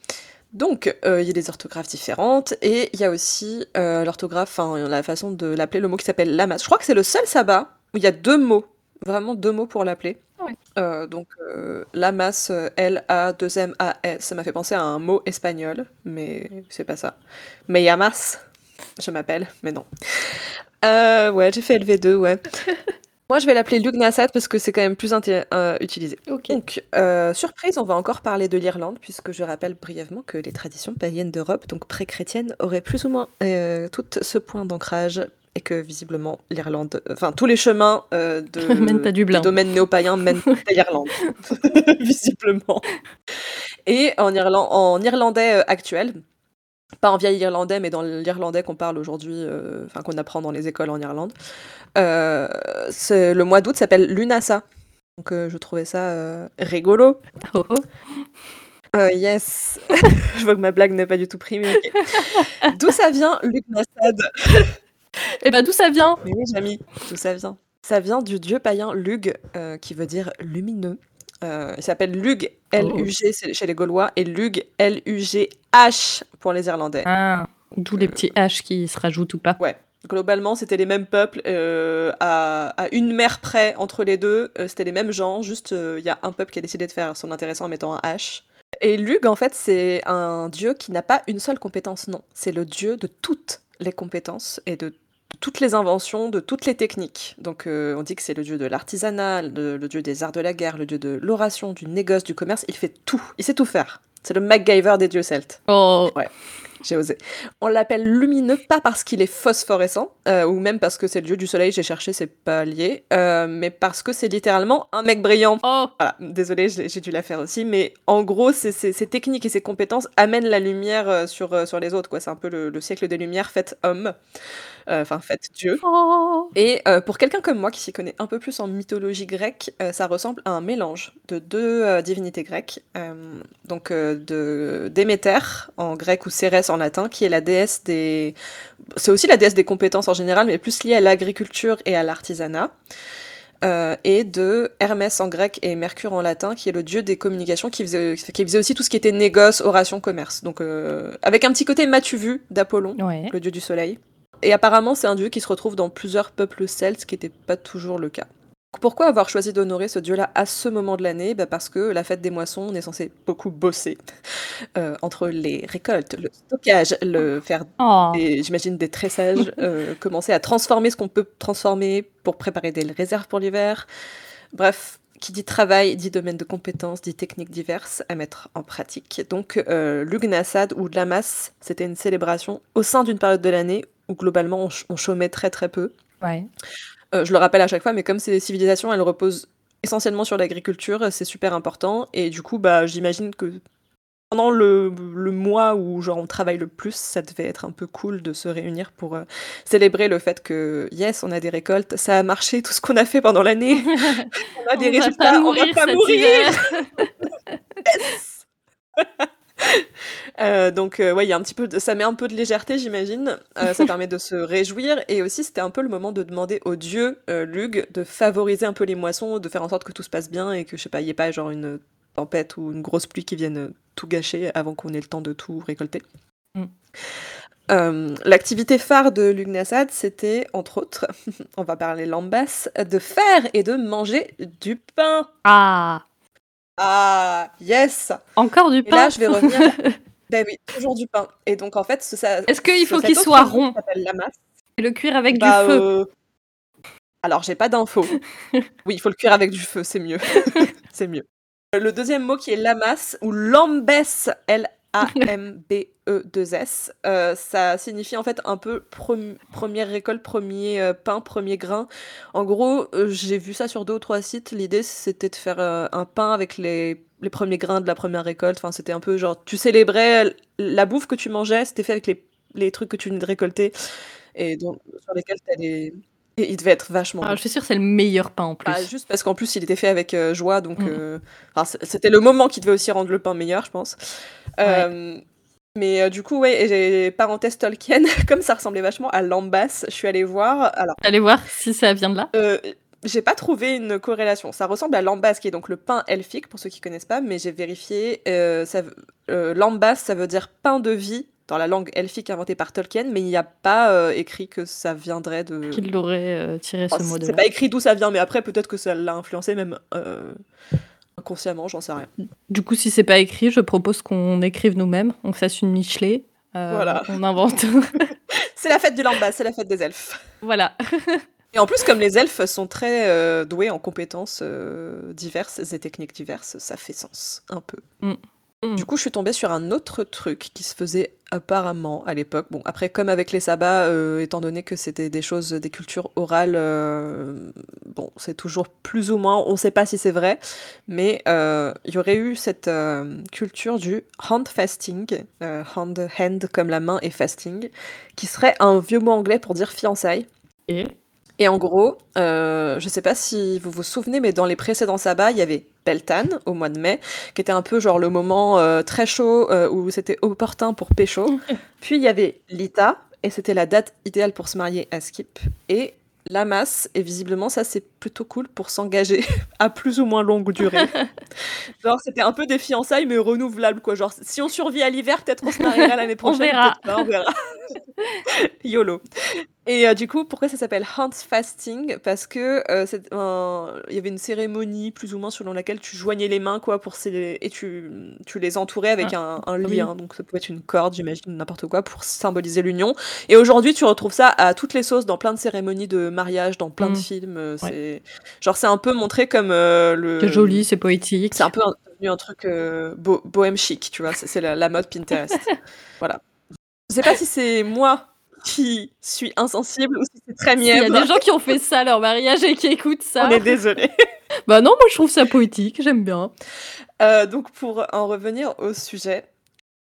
Donc, euh, il y a des orthographes différentes, et il y a aussi euh, l'orthographe, enfin, la façon de l'appeler, le mot qui s'appelle lamas. Je crois que c'est le seul sabbat où il y a deux mots, vraiment deux mots pour l'appeler.
Ouais.
Euh, donc, euh, lamas, euh, L-A-2-M-A-S, ça m'a fait penser à un mot espagnol, mais c'est pas ça. Me llamas, je m'appelle, mais non. Ouais, j'ai fait LV2, ouais. [LAUGHS] Moi, je vais l'appeler Lugnasad parce que c'est quand même plus euh, utilisé. Donc, euh, surprise, on va encore parler de l'Irlande, puisque je rappelle brièvement que les traditions païennes d'Europe, donc pré-chrétiennes, auraient plus ou moins euh, tout ce point d'ancrage, et que visiblement l'Irlande, enfin tous les chemins euh, de, [LAUGHS]
Mènent à Dublin.
des domaines néo-païens mènent [LAUGHS] à l'Irlande, [LAUGHS] visiblement. Et en, Irlan- en irlandais actuel, pas en vieil irlandais, mais dans l'irlandais qu'on parle aujourd'hui, euh, enfin qu'on apprend dans les écoles en Irlande, euh, le mois d'août s'appelle Lunasa. Donc euh, je trouvais ça euh, rigolo.
Oh, oh.
Yes. [LAUGHS] je vois que ma blague n'est pas du tout pris, mais ok. D'où ça vient, Luc Nassad
Et bah d'où ça vient?
Mais oui, Jamy, d'où ça vient? Ça vient du dieu païen Lug, qui veut dire lumineux. Euh, il s'appelle Lug, L-U-G c'est chez les Gaulois, et Lug, L-U-G-H pour les Irlandais.
Ah, d'où les petits H qui se rajoutent ou pas.
Ouais. Globalement, c'était les mêmes peuples euh, à, à une mer près entre les deux. euh, c'était les mêmes gens, juste euh, il y a un peuple qui a décidé de faire son intéressant en mettant un H. Et Lug, en fait, c'est un dieu qui n'a pas une seule compétence, non. C'est le dieu de toutes les compétences et de toutes les inventions, de toutes les techniques. Donc euh, on dit que c'est le dieu de l'artisanat, le, le dieu des arts de la guerre, le dieu de l'oration, du négoce, du commerce. Il fait tout. Il sait tout faire. C'est le MacGyver des dieux celtes.
Oh,
J'ai osé. On l'appelle lumineux pas parce qu'il est phosphorescent, euh, ou même parce que c'est le dieu du soleil, j'ai cherché, c'est pas lié, euh, mais parce que c'est littéralement un mec brillant.
oh,
Voilà, j'ai dû la faire aussi, mais en gros, ses techniques et ses compétences amènent la lumière sur, sur les autres, quoi. C'est un peu le, le siècle des Lumières fait homme, Euh, enfin fait Dieu.
oh.
Et euh, pour quelqu'un comme moi qui s'y connaît un peu plus en mythologie grecque, euh, ça ressemble à un mélange de deux euh, divinités grecques. euh, donc euh, de Déméter en grec ou Cérès en latin, qui est la déesse des. C'est aussi la déesse des compétences en général, mais plus liée à l'agriculture et à l'artisanat. Euh, et de Hermès en grec et Mercure en latin, qui est le dieu des communications, qui faisait, qui faisait aussi tout ce qui était négoce, oration, commerce. Donc euh, avec un petit côté matu vu d'Apollon
Ouais.
le dieu du soleil. Et apparemment, c'est un dieu qui se retrouve dans plusieurs peuples celtes, ce qui n'était pas toujours le cas. Pourquoi avoir choisi d'honorer ce dieu-là à ce moment de l'année? Bah Parce que la fête des moissons, on est censé beaucoup bosser [LAUGHS] euh, entre les récoltes, le stockage, le faire,
Oh.
des- j'imagine, des tressages, [LAUGHS] euh, commencer à transformer ce qu'on peut transformer pour préparer des réserves pour l'hiver. Bref, qui dit travail, dit domaine de compétences, dit techniques diverses à mettre en pratique. Donc, euh, l'Ugnasad ou Lamas, c'était une célébration au sein d'une période de l'année où globalement on, ch- on chômait très très peu.
Ouais.
Euh, je le rappelle à chaque fois, mais comme ces civilisations, elles reposent essentiellement sur l'agriculture, c'est super important. Et du coup, bah, j'imagine que pendant le, le mois où genre on travaille le plus, ça devait être un peu cool de se réunir pour euh, célébrer le fait que yes, on a des récoltes, ça a marché, tout ce qu'on a fait pendant l'année, [LAUGHS] on a des
on va
résultats, on va pas mourir. [LAUGHS] Euh, donc euh, ouais, il y a un petit peu, de- ça met un peu de légèreté, j'imagine. Euh, ça permet de se réjouir et aussi c'était un peu le moment de demander au dieu Lug de favoriser un peu les moissons, de faire en sorte que tout se passe bien et que je sais pas, il y ait pas genre une tempête ou une grosse pluie qui vienne euh, tout gâcher avant qu'on ait le temps de tout récolter.
Mm.
Euh, L'activité phare de Lugnasad, c'était entre autres, [LAUGHS] on va parler lambas, de faire et de manger du pain.
Ah,
Ah yes
encore du
et
pain.
là, je vais revenir. [LAUGHS] ben oui, toujours du pain. Et donc, en fait,
Est-ce qu'il faut qu'il soit rond
la masse.
et le cuire avec
Bah,
du feu
euh, Alors, j'ai pas d'infos. [LAUGHS] oui, il faut le cuire avec du feu, c'est mieux. c'est mieux. Euh, Le deuxième mot qui est lamas ou lambes, L-A-M-B-E-2-S, euh, ça signifie en fait un peu premi- première récolte, premier euh, pain, premier grain. En gros, j'ai vu ça sur deux ou trois sites. L'idée, c'était de faire un pain avec les, les premiers grains de la première récolte. Enfin, c'était un peu genre, tu célébrais la bouffe que tu mangeais, c'était fait avec les, les trucs que tu venais de récolter et donc, sur lesquels tu des. Il devait être vachement
Ah,
bon.
Je suis sûre que c'est le meilleur pain en plus.
Bah, juste parce qu'en plus, il était fait avec euh, joie, donc
Mm.
euh, c'était le moment qui devait aussi rendre le pain meilleur, je pense. Euh, Mais du coup, ouais, j'ai parenthèse Tolkien, [LAUGHS] comme ça ressemblait vachement à Lambas, je suis allée voir. Alors,
Allez voir si ça vient de là?
j'ai pas trouvé une corrélation. Ça ressemble à Lambas, qui est donc le pain elfique, pour ceux qui connaissent pas, mais j'ai vérifié. Euh, ça, euh, Lambas, ça veut dire pain de vie dans la langue elfique inventée par Tolkien, mais il n'y a pas euh, écrit que ça viendrait de.
Qu'il aurait euh, tiré ce
Enfin,
mot de
c'est pas écrit d'où ça vient, mais après peut-être que ça l'a influencé même euh, inconsciemment, j'en sais rien.
Du coup, si c'est pas écrit, je propose qu'on écrive nous-mêmes, on fasse une Michelet. euh,
Voilà.
On invente. [LAUGHS] [LAUGHS]
C'est la fête du lambas, c'est la fête des elfes.
voilà.
Et en plus, comme les elfes sont très euh, doués en compétences euh, diverses et techniques diverses, ça fait sens, un peu.
Mm. Mm.
Du coup, je suis tombée sur un autre truc qui se faisait apparemment à l'époque. Bon, après, comme avec les sabbats, euh, étant donné que c'était des choses, des cultures orales, euh, bon, c'est toujours plus ou moins, on ne sait pas si c'est vrai, mais euh, il y aurait eu cette euh, culture du hand fasting, euh, hand, hand comme la main et fasting, qui serait un vieux mot anglais pour dire fiançailles.
Et?
Et en gros, euh, je sais pas si vous vous souvenez, mais dans les précédents sabbats, il y avait Beltane au mois de mai, qui était un peu genre le moment euh, très chaud euh, où c'était opportun pour pécho. [LAUGHS] Puis il y avait Lita, et c'était la date idéale pour se marier à Skip. Et la masse, et visiblement ça c'est plutôt cool pour s'engager [LAUGHS] à plus ou moins longue durée. [LAUGHS] genre c'était un peu des fiançailles mais renouvelables quoi. Genre si on survit à l'hiver, peut-être on se mariera l'année [LAUGHS] prochaine.
verra.
peut-être pas, on verra. YOLO. Et euh, du coup, pourquoi ça s'appelle Hans Fasting? Parce que euh, c'est il y avait une cérémonie plus ou moins selon laquelle tu joignais les mains quoi pour ces... et tu, tu les entourais avec un, un
oui.
lien. Donc ça pouvait être une corde, j'imagine, n'importe quoi pour symboliser l'union. Et aujourd'hui, tu retrouves ça à toutes les sauces dans plein de cérémonies de mariage, dans plein de
Mm.
films. euh, C'est genre c'est un peu montré comme euh, le.
c'est joli, c'est poétique.
C'est un peu devenu un truc euh, bo- bohème chic, tu vois. C'est la, la mode Pinterest. [LAUGHS] voilà. Je sais pas si c'est moi qui suis insensible ou si c'est très
Il y a des gens qui ont fait ça leur mariage et qui écoutent ça.
On est désolé. [LAUGHS]
Bah non, moi je trouve ça poétique, j'aime bien.
Euh, donc pour en revenir au sujet,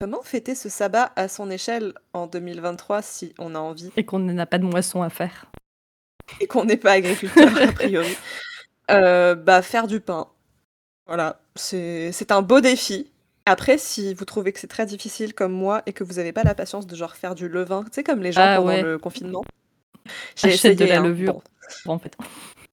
comment fêter ce sabbat à son échelle en 2023 si on a envie?
Et qu'on n'a pas de moisson à faire.
Et qu'on n'est pas agriculteur a priori [LAUGHS] Euh, Bah faire du pain. Voilà, c'est un beau défi. Après, si vous trouvez que c'est très difficile comme moi et que vous n'avez pas la patience de genre faire du levain, tu sais comme les gens
Ah,
pendant
ouais.
le confinement. J'ai
Achète de
essayé,
la
hein.
levure.
Bon.
Bon, en fait.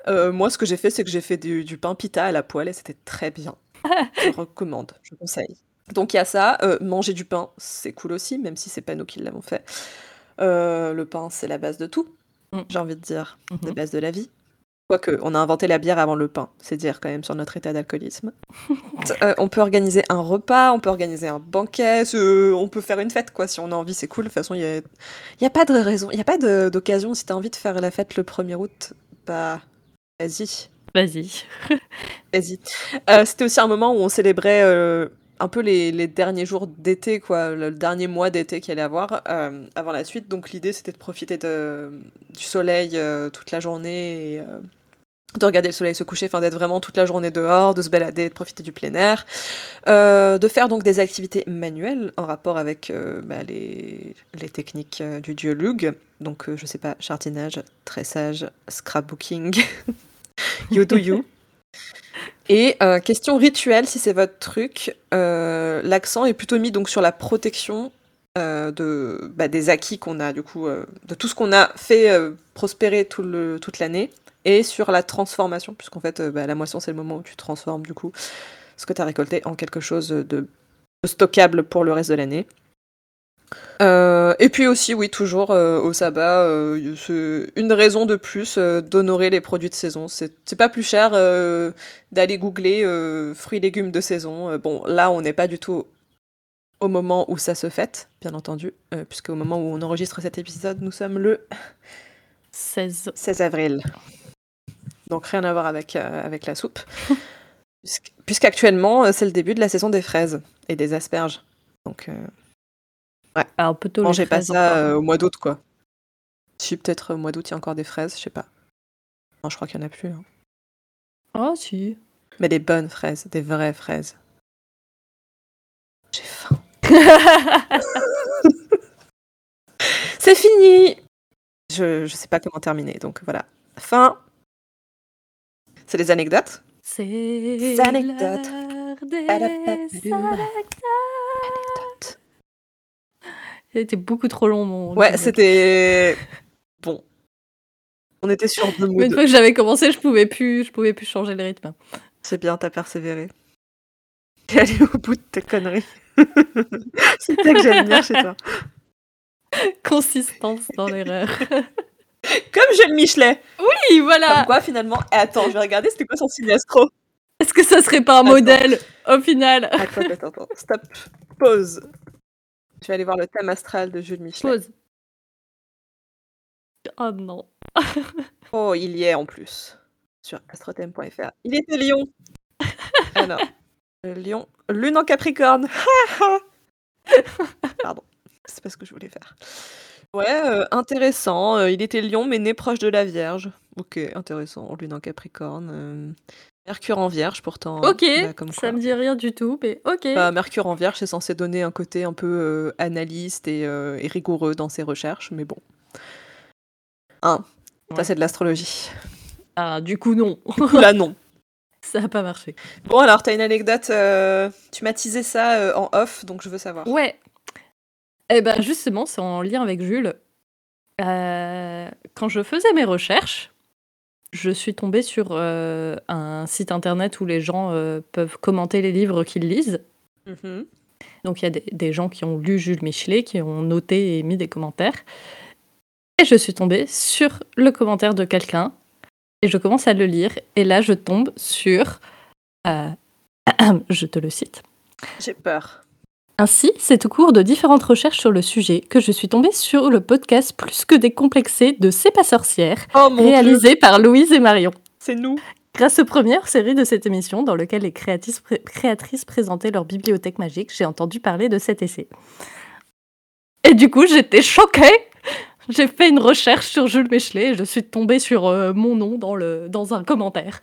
Euh, moi, ce que j'ai fait, c'est que j'ai fait du, du pain pita à la poêle et c'était très bien. [LAUGHS] je recommande, je conseille. Donc il y a ça, euh, manger du pain, c'est cool aussi, même si c'est pas nous qui l'avons fait. Euh, le pain, c'est la base de tout,
Mm.
j'ai envie de dire, la
Mhm.
base de la vie. Quoique, on a inventé la bière avant le pain, c'est dire quand même sur notre état d'alcoolisme. [LAUGHS] Euh, on peut organiser un repas, on peut organiser un banquet, on peut faire une fête, quoi, si on a envie, c'est cool. De toute façon, il n'y a, il y a pas de raison, il n'y a pas de- d'occasion. Si tu as envie de faire la fête le 1er août, bah, vas-y.
Vas-y. [LAUGHS]
Vas-y. Euh, C'était aussi un moment où on célébrait euh, un peu les, derniers jours d'été, quoi, le, dernier mois d'été qu'il allait avoir euh, avant la suite. Donc l'idée c'était de profiter du soleil euh, toute la journée euh, de regarder le soleil se coucher, enfin d'être vraiment toute la journée dehors, de se balader, de profiter du plein air, de faire donc des activités manuelles en rapport avec bah, les, techniques du dieu Lug. Donc je sais pas, jardinage, tressage, scrapbooking, [LAUGHS] you do you. [LAUGHS] Et euh, question rituelle, si c'est votre truc, euh, l'accent est plutôt mis donc sur la protection euh, de, bah, des acquis qu'on a, du coup, de tout ce qu'on a fait prospérer toute l'année, et sur la transformation, puisqu'en fait, bah, la moisson, c'est le moment où tu transformes, du coup, ce que tu as récolté en quelque chose de stockable pour le reste de l'année. Euh, et puis aussi, oui, toujours euh, au sabbat, euh, c'est une raison de plus euh, d'honorer les produits de saison. C'est pas plus cher d'aller googler fruits et légumes de saison. Bon, là, on n'est pas du tout au moment où ça se fête, bien entendu, puisque au moment où on enregistre cet épisode, nous sommes le
16.
16 avril. Donc rien à voir avec, avec la soupe. [LAUGHS] Puisqu'- Puisqu'actuellement, c'est le début de la saison des fraises et des asperges. Donc euh,
Alors, plutôt les
mangez pas
fraises
ça
encore.
euh, au mois d'août, quoi. Si, peut-être au mois d'août, il y a encore des fraises, je sais pas. Non, je crois qu'il y en a plus. hein.
Ah, si.
Mais des bonnes fraises, des vraies fraises. J'ai faim. [LAUGHS] C'est fini je, je sais pas comment terminer, donc voilà. Fin. C'est des anecdotes
C'est
Anecdotes.
l'heure des
Anecdotes.
anecdotes. C'était beaucoup trop long, mon.
Ouais, c'était. [LAUGHS] Bon. On était sur deux
Une
moods.
fois que j'avais commencé, je pouvais plus, je pouvais plus changer le rythme.
C'est bien, t'as persévéré. [LAUGHS] T'es allé au bout de tes conneries. [LAUGHS] C'est ça que j'aime bien chez toi.
Consistance dans l'erreur.
Comme Jules Michelet.
Oui, voilà.
Comme quoi, finalement. Eh, attends, je vais regarder, c'était quoi son signe astro?
Est-ce que ça serait pas un
Attends.
modèle au final?
Attends, attends, attends. Stop. Pause. Je vais aller voir le thème astral de Jules Michelet.
Pause. Oh non. [LAUGHS]
Oh, il y est en plus, sur astrothème.fr. Il était lion. [LAUGHS] Alors, lion, lune en Capricorne. [LAUGHS] Pardon, c'est pas ce que je voulais faire. Ouais, euh, intéressant. euh, il était lion, mais né proche de la Vierge. Ok, intéressant. Lune en Capricorne. euh, Mercure en Vierge, pourtant. hein.
Ok,
Bah, comme
ça
quoi.
me dit rien du tout, mais ok.
Bah, Mercure en Vierge, c'est censé donner un côté un peu euh, analyste et, euh, et rigoureux dans ses recherches, mais bon. Hein,
Ouais.
ça c'est de l'astrologie.
Ah, du coup, non.
Là, non. [LAUGHS]
ça n'a pas marché.
Bon, alors, t'as une anecdote. euh, tu m'as teasé ça en off, donc je veux savoir.
Ouais. Eh ben, justement, c'est en lien avec Jules. Quand je faisais mes recherches, je suis tombée sur euh, un site internet où les gens euh, peuvent commenter les livres qu'ils lisent.
Mhm.
Donc il y a des, des gens qui ont lu Jules Michelet, qui ont noté et mis des commentaires. Et je suis tombée sur le commentaire de quelqu'un, et je commence à le lire, et là je tombe sur... euh, [CLEARS THROAT] je te le cite.
J'ai peur.
Ainsi, c'est au cours de différentes recherches sur le sujet que je suis tombée sur le podcast Plus que décomplexé de C'est pas sorcière,
Oh dieu,
réalisé par Louise et Marion.
c'est nous.
Grâce aux premières séries de cette émission, dans lesquelles les créatrices, pré- créatrices présentaient leur bibliothèque magique, j'ai entendu parler de cet essai. Et du coup, j'étais choquée J'ai fait une recherche sur Jules Michelet et je suis tombée sur euh, mon nom dans, le, dans un commentaire.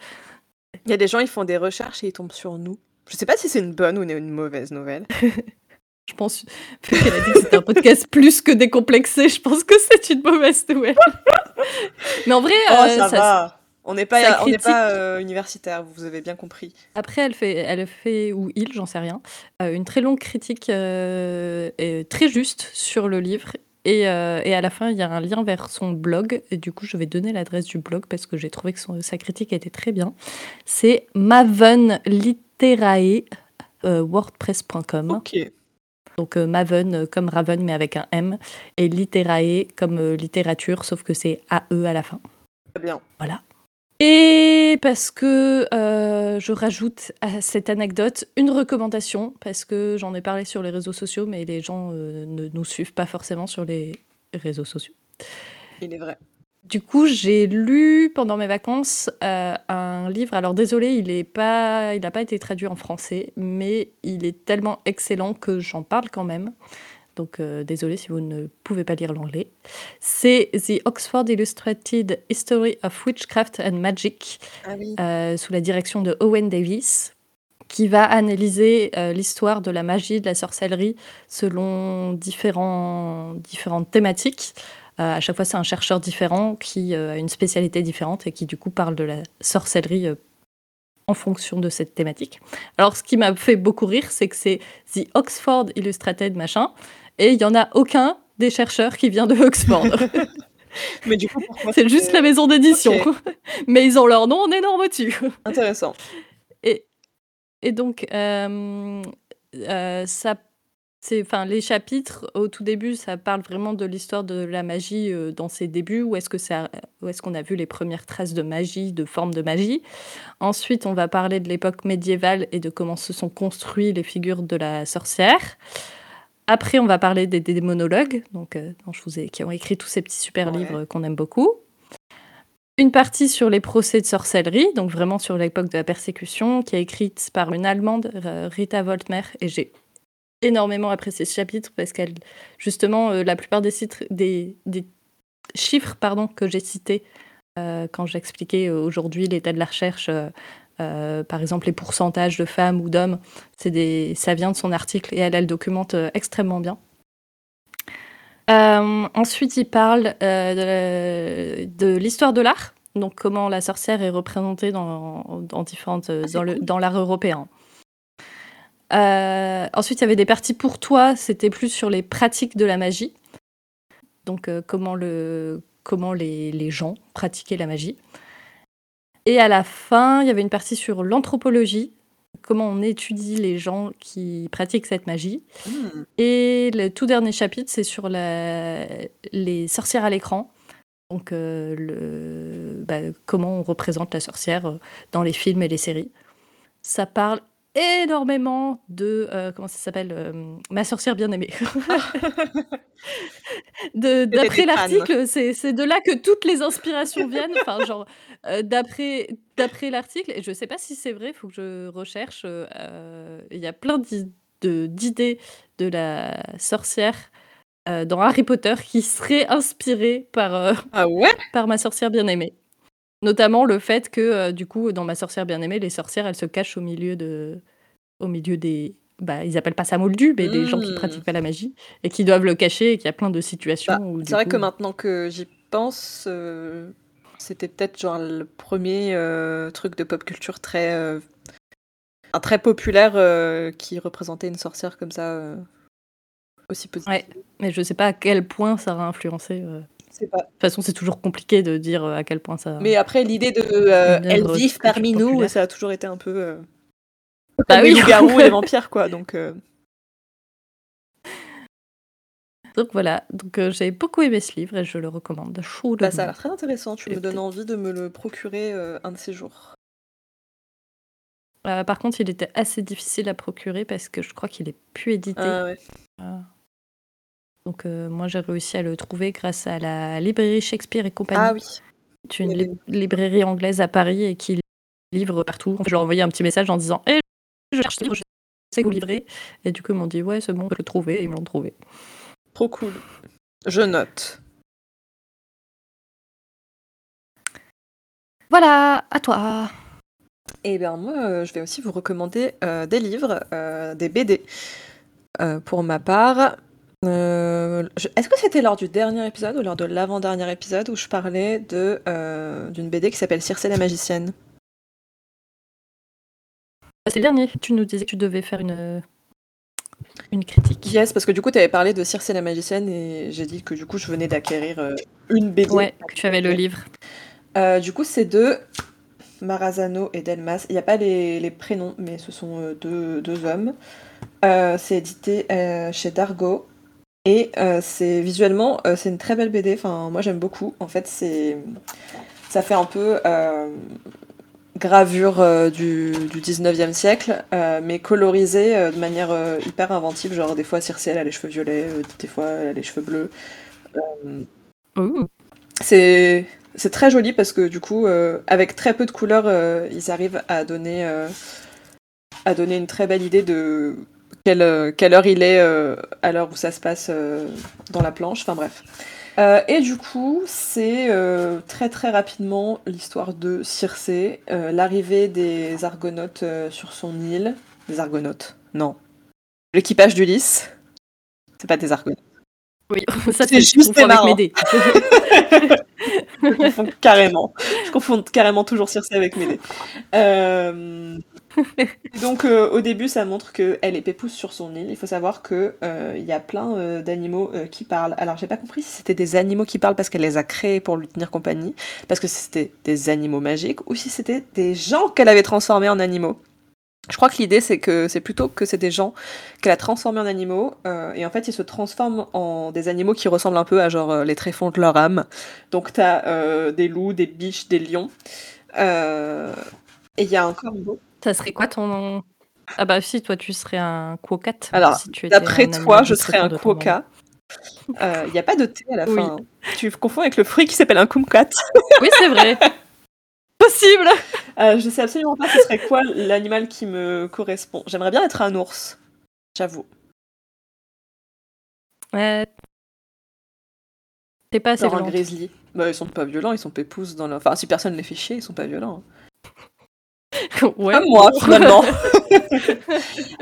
Il y a des gens, ils font des recherches et ils tombent sur nous. Je sais pas si c'est une bonne ou une mauvaise nouvelle. [LAUGHS]
Je pense, vu qu'elle a dit que c'était un podcast plus que décomplexé, je pense que c'est une mauvaise nouvelle. [LAUGHS] Mais en vrai,
Oh,
euh,
ça,
ça-
va. On n'est pas, on euh, universitaire, vous avez bien compris.
Après, elle fait, elle fait ou il, j'en sais rien, euh, une très longue critique et très juste sur le livre. Et, et à la fin, il y a un lien vers son blog. Et du coup, je vais donner l'adresse du blog parce que j'ai trouvé que son- sa critique était très bien. C'est Maven Literae, euh, wordpress.com.
Ok.
Donc euh, Maven euh, comme Raven mais avec un M. Et Literae comme euh, littérature, sauf que c'est AE à la fin.
Très bien.
Et parce que euh, je rajoute à cette anecdote une recommandation, parce que j'en ai parlé sur les réseaux sociaux, mais les gens euh, ne nous suivent pas forcément sur les réseaux sociaux.
Il est vrai.
Du coup, j'ai lu pendant mes vacances euh, un livre. Alors désolé, il n'a pas, il a pas été traduit en français, mais il est tellement excellent que j'en parle quand même. Donc euh, désolé si vous ne pouvez pas lire l'anglais. C'est The Oxford Illustrated History of Witchcraft and Magic
Ah oui.
euh, sous la direction de Owen Davis, qui va analyser l'histoire de la magie, de la sorcellerie, selon différents, différentes thématiques. Euh, à chaque fois, c'est un chercheur différent qui euh, a une spécialité différente et qui, du coup, parle de la sorcellerie euh, en fonction de cette thématique. Alors, ce qui m'a fait beaucoup rire, c'est que c'est The Oxford Illustrated machin, et il n'y en a aucun des chercheurs qui vient de Oxford. [LAUGHS]
Mais du coup, pourquoi
c'est juste la maison d'édition. [LAUGHS] Mais ils ont leur nom en énorme dessus.
Intéressant.
Et, et donc, euh, euh, ça, c'est, enfin, les chapitres au tout début, ça parle vraiment de l'histoire de la magie euh, dans ses débuts. Où est-ce que ça, où est-ce qu'on a vu les premières traces de magie, de formes de magie. Ensuite, on va parler de l'époque médiévale et de comment se sont construites les figures de la sorcière. Après, on va parler des, démonologues, donc euh, dont je vous ai, qui ont écrit tous ces petits super
Ouais.
livres qu'on aime beaucoup. Une partie sur les procès de sorcellerie, donc vraiment sur l'époque de la persécution, qui est écrite par une Allemande, Rita Voltmer, et j'ai énormément apprécié ce chapitre parce qu'elle, justement, euh, la plupart des, citres- des, des chiffres pardon, que j'ai cités euh, quand j'expliquais aujourd'hui l'état de la recherche, euh, par exemple les pourcentages de femmes ou d'hommes, c'est des, ça vient de son article et elle, elle documente extrêmement bien. Ensuite, il parle de, l'histoire de l'art, donc comment la sorcière est représentée dans, dans différentes
Ah, cool.
dans l'art européen. Euh, ensuite, il y avait des parties pour toi, c'était plus sur les pratiques de la magie, donc euh, comment, le, comment les, les gens pratiquaient la magie. Et à la fin, il y avait une partie sur l'anthropologie, comment on étudie les gens qui pratiquent cette magie.
Hmm.
Et le tout dernier chapitre, c'est sur la- les sorcières à l'écran. Donc, euh, le, bah, comment on représente la sorcière dans les films et les séries. Ça parle énormément de euh, comment ça s'appelle euh, Ma sorcière bien aimée. [LAUGHS] de, d'après l'article, c'est, c'est de là que toutes les inspirations viennent. Enfin, genre, euh, d'après, d'après l'article, et je sais pas si c'est vrai, il faut que je recherche. Il y a plein de, d'idées de la sorcière dans Harry Potter qui seraient inspirées par,
ah ouais?
par ma sorcière bien aimée. Notamment le fait que, euh, du coup, dans Ma sorcière bien-aimée, les sorcières, elles se cachent au milieu de, au milieu des, bah, ils appellent pas ça moldu, mais des gens qui mmh. pratiquent pas la magie et qui doivent le cacher et qu'il y a plein de situations. Bah,
c'est vrai que maintenant que j'y pense, euh, c'était peut-être genre le premier euh, truc de pop culture très, un très populaire qui représentait une sorcière comme ça aussi positive.
Ouais, mais je sais pas à quel point ça a De toute façon, c'est toujours compliqué de dire euh, à quel point ça.
Mais après, l'idée de euh, elles vivent parmi nous, ça a toujours été un peu. Euh,
bah oui.
les loups-garous et les [LAUGHS] vampires, quoi. Donc.
Donc voilà, donc j'ai beaucoup aimé ce livre et je le recommande
Bah, ça a l'air très intéressant, tu me donnes envie de me le procurer un de ces jours.
par contre, il était assez difficile à procurer parce que je crois qu'il est plus édité.
Ah ouais.
Donc euh, moi j'ai réussi à le trouver grâce à la librairie Shakespeare et compagnie.
Ah oui.
C'est une librairie anglaise à Paris et qui livre partout. je leur ai envoyé un petit message en disant Eh, je cherche ce livre, je sais que vous livrez. Et du coup ils m'ont dit Ouais, c'est bon, je le trouver. Et ils me l'ont trouvé.
Trop cool. Je note.
Voilà, à toi.
Eh bien moi, euh, je vais aussi vous recommander euh, des livres, des BD. pour ma part, euh, est-ce que c'était lors du dernier épisode ou lors de l'avant-dernier épisode où je parlais de euh, d'une BD qui s'appelle Circe la magicienne?
Ah, C'est le dernier. Tu nous disais que tu devais faire une une critique.
Yes, parce que du coup, tu avais parlé de Circe la magicienne et j'ai dit que du coup, je venais d'acquérir euh, une BD.
Ouais, que tu avais le livre.
du coup, c'est de Marazano et Delmas. Il n'y a pas les, les, prénoms, mais ce sont deux, deux hommes. c'est édité chez Dargo. Et euh, c'est visuellement, euh, c'est une très belle BD. Enfin, moi j'aime beaucoup. En fait, c'est ça fait un peu euh, gravure du, du 19e siècle, mais colorisée de manière hyper inventive. Genre des fois Circe elle a les cheveux violets, des fois elle a les cheveux bleus. C'est c'est très joli parce que du coup, avec très peu de couleurs, ils arrivent à donner à donner une très belle idée de quelle, euh, quelle heure il est euh, à l'heure où ça se passe euh, dans la planche, enfin bref. et du coup, c'est très très rapidement l'histoire de Circé, l'arrivée des Argonautes sur son île. Des Argonautes? Non. L'équipage d'Ulysse. C'est pas des Argonautes.
Oui, [LAUGHS] ça c'est juste avec Médée. [LAUGHS]
je confonds carrément. Je confonds carrément toujours Circé avec Médée. Donc euh, au début, ça montre qu'elle est pépousse sur son île. Il faut savoir qu'il euh, y a plein euh, d'animaux qui parlent. Alors j'ai pas compris si c'était des animaux qui parlent parce qu'elle les a créés pour lui tenir compagnie, parce que c'était des animaux magiques, ou si c'était des gens qu'elle avait transformés en animaux. Je crois que l'idée c'est que c'est plutôt que c'est des gens qu'elle a transformés en animaux et en fait ils se transforment en des animaux qui ressemblent un peu à genre les tréfonds de leur âme. Donc t'as des loups, des biches, des lions. et il y a un corbeau.
Ça serait quoi ton. Ah bah si, toi tu serais un quocat.
Alors, d'après toi, je serais un quokka. Il euh, n'y a pas de thé à la fin. Tu confonds avec le fruit qui s'appelle un kumquat. [LAUGHS]
oui, c'est vrai. [LAUGHS] Possible
euh, Je sais absolument pas ce serait quoi l'animal qui me correspond. J'aimerais bien être un ours, j'avoue.
Ouais. T'es pas assez
un grizzly. Bah, ils sont pas violents, ils sont pépouses dans leur... Enfin, si personne les fait chier, ils sont pas violents. Hein.
Ouais.
moi, [LAUGHS] finalement.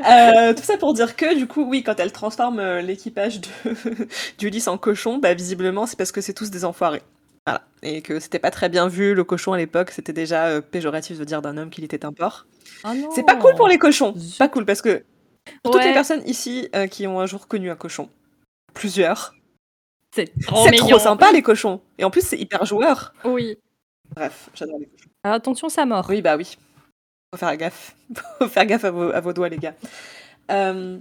Euh, tout ça pour dire que, du coup, oui, quand elle transforme euh, l'équipage [LAUGHS] d'Ulysse en cochon, bah, visiblement, c'est parce que c'est tous des enfoirés. Voilà. Et que c'était pas très bien vu, le cochon à l'époque, c'était déjà euh, péjoratif de dire d'un homme qu'il était un porc.
Ah
c'est pas cool pour les cochons. Pas cool parce que pour toutes les personnes ici qui ont un jour connu un cochon, plusieurs,
c'est trop, trop,
sympa les cochons. Et en plus, c'est hyper joueur.
Oui.
Bref, j'adore les cochons.
attention, ça mort.
Oui, bah oui. Faut faire gaffe. [LAUGHS] Faut faire gaffe à vos, doigts, les gars. Euh,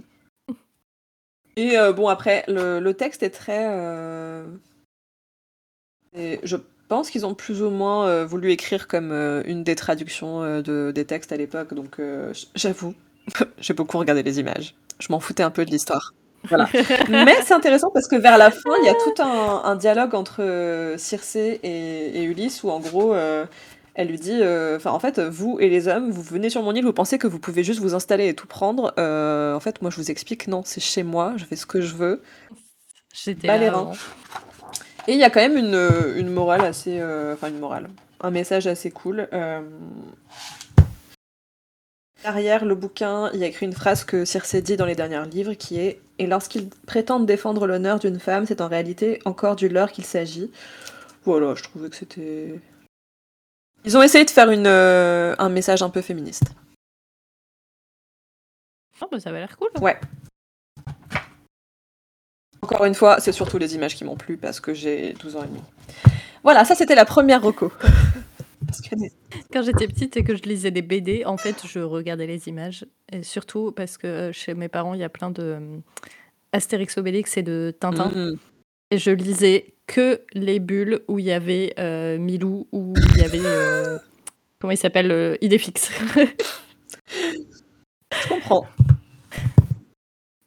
et euh, bon, après, le, texte est très. Euh, je pense qu'ils ont plus ou moins voulu écrire comme une des traductions de, des textes à l'époque, donc j'avoue, [LAUGHS] J'ai beaucoup regardé les images. Je m'en foutais un peu de l'histoire. Voilà. [LAUGHS] Mais c'est intéressant parce que vers la fin, il y a tout un, un dialogue entre Circé et, et Ulysse où en gros, elle lui dit, euh, enfin en fait, vous et les hommes, vous venez sur mon île, vous pensez que vous pouvez juste vous installer et tout prendre. Euh, en fait, moi je vous explique, non, c'est chez moi, je fais ce que je veux.
J'étais
les
là
reins. Et il y a quand même une, une morale assez, euh, enfin une morale, un message assez cool. Derrière le bouquin, il y a écrit une phrase que Circé dit dans les derniers livres qui est Et lorsqu'ils prétendent défendre l'honneur d'une femme, c'est en réalité encore du leur qu'il s'agit. Voilà, je trouvais que c'était. Ils ont essayé de faire une, euh, un message un peu féministe.
Oh, bah, ça va l'air cool.
Ouais. Encore une fois, c'est surtout les images qui m'ont plu parce que j'ai 12 ans et demi. Voilà, ça c'était la première reco. [LAUGHS] Parce que-
Quand j'étais petite et que je lisais des BD, en fait, je regardais les images. Et surtout parce que euh, chez mes parents, il y a plein de euh, Astérix Obélix et de Tintin.
Mhm.
Et je lisais que les bulles où il y avait euh, Milou, où il y avait. euh, comment il s'appelle euh, Idéfix. [LAUGHS]
Je comprends.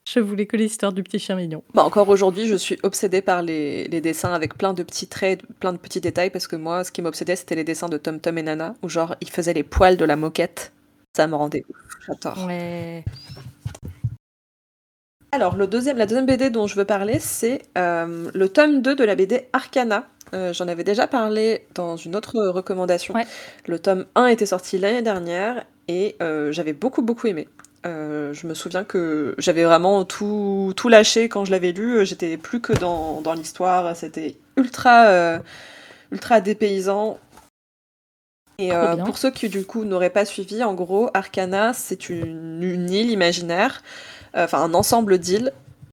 je voulais que l'histoire du petit chien mignon.
Bah, encore aujourd'hui, je suis obsédée par les, les dessins avec plein de petits traits, plein de petits détails, parce que moi, ce qui m'obsédait, c'était les dessins de Tom Tom et Nana, où genre, ils faisaient les poils de la moquette. Ça me rendait ouf. J'adore.
Ouais.
Alors, le deuxième, la deuxième BD dont je veux parler, c'est euh, le tome 2 de la BD Arcana. Euh, J'en avais déjà parlé dans une autre recommandation.
Ouais.
Le tome 1 était sorti l'année dernière et euh, j'avais beaucoup, beaucoup aimé. Je me souviens que j'avais vraiment tout, tout lâché quand je l'avais lu. J'étais plus que dans, dans l'histoire. C'était ultra, ultra dépaysant. Et euh, pour ceux qui du coup n'auraient pas suivi, en gros, Arcana, c'est une, une île imaginaire, euh, enfin un ensemble d'îles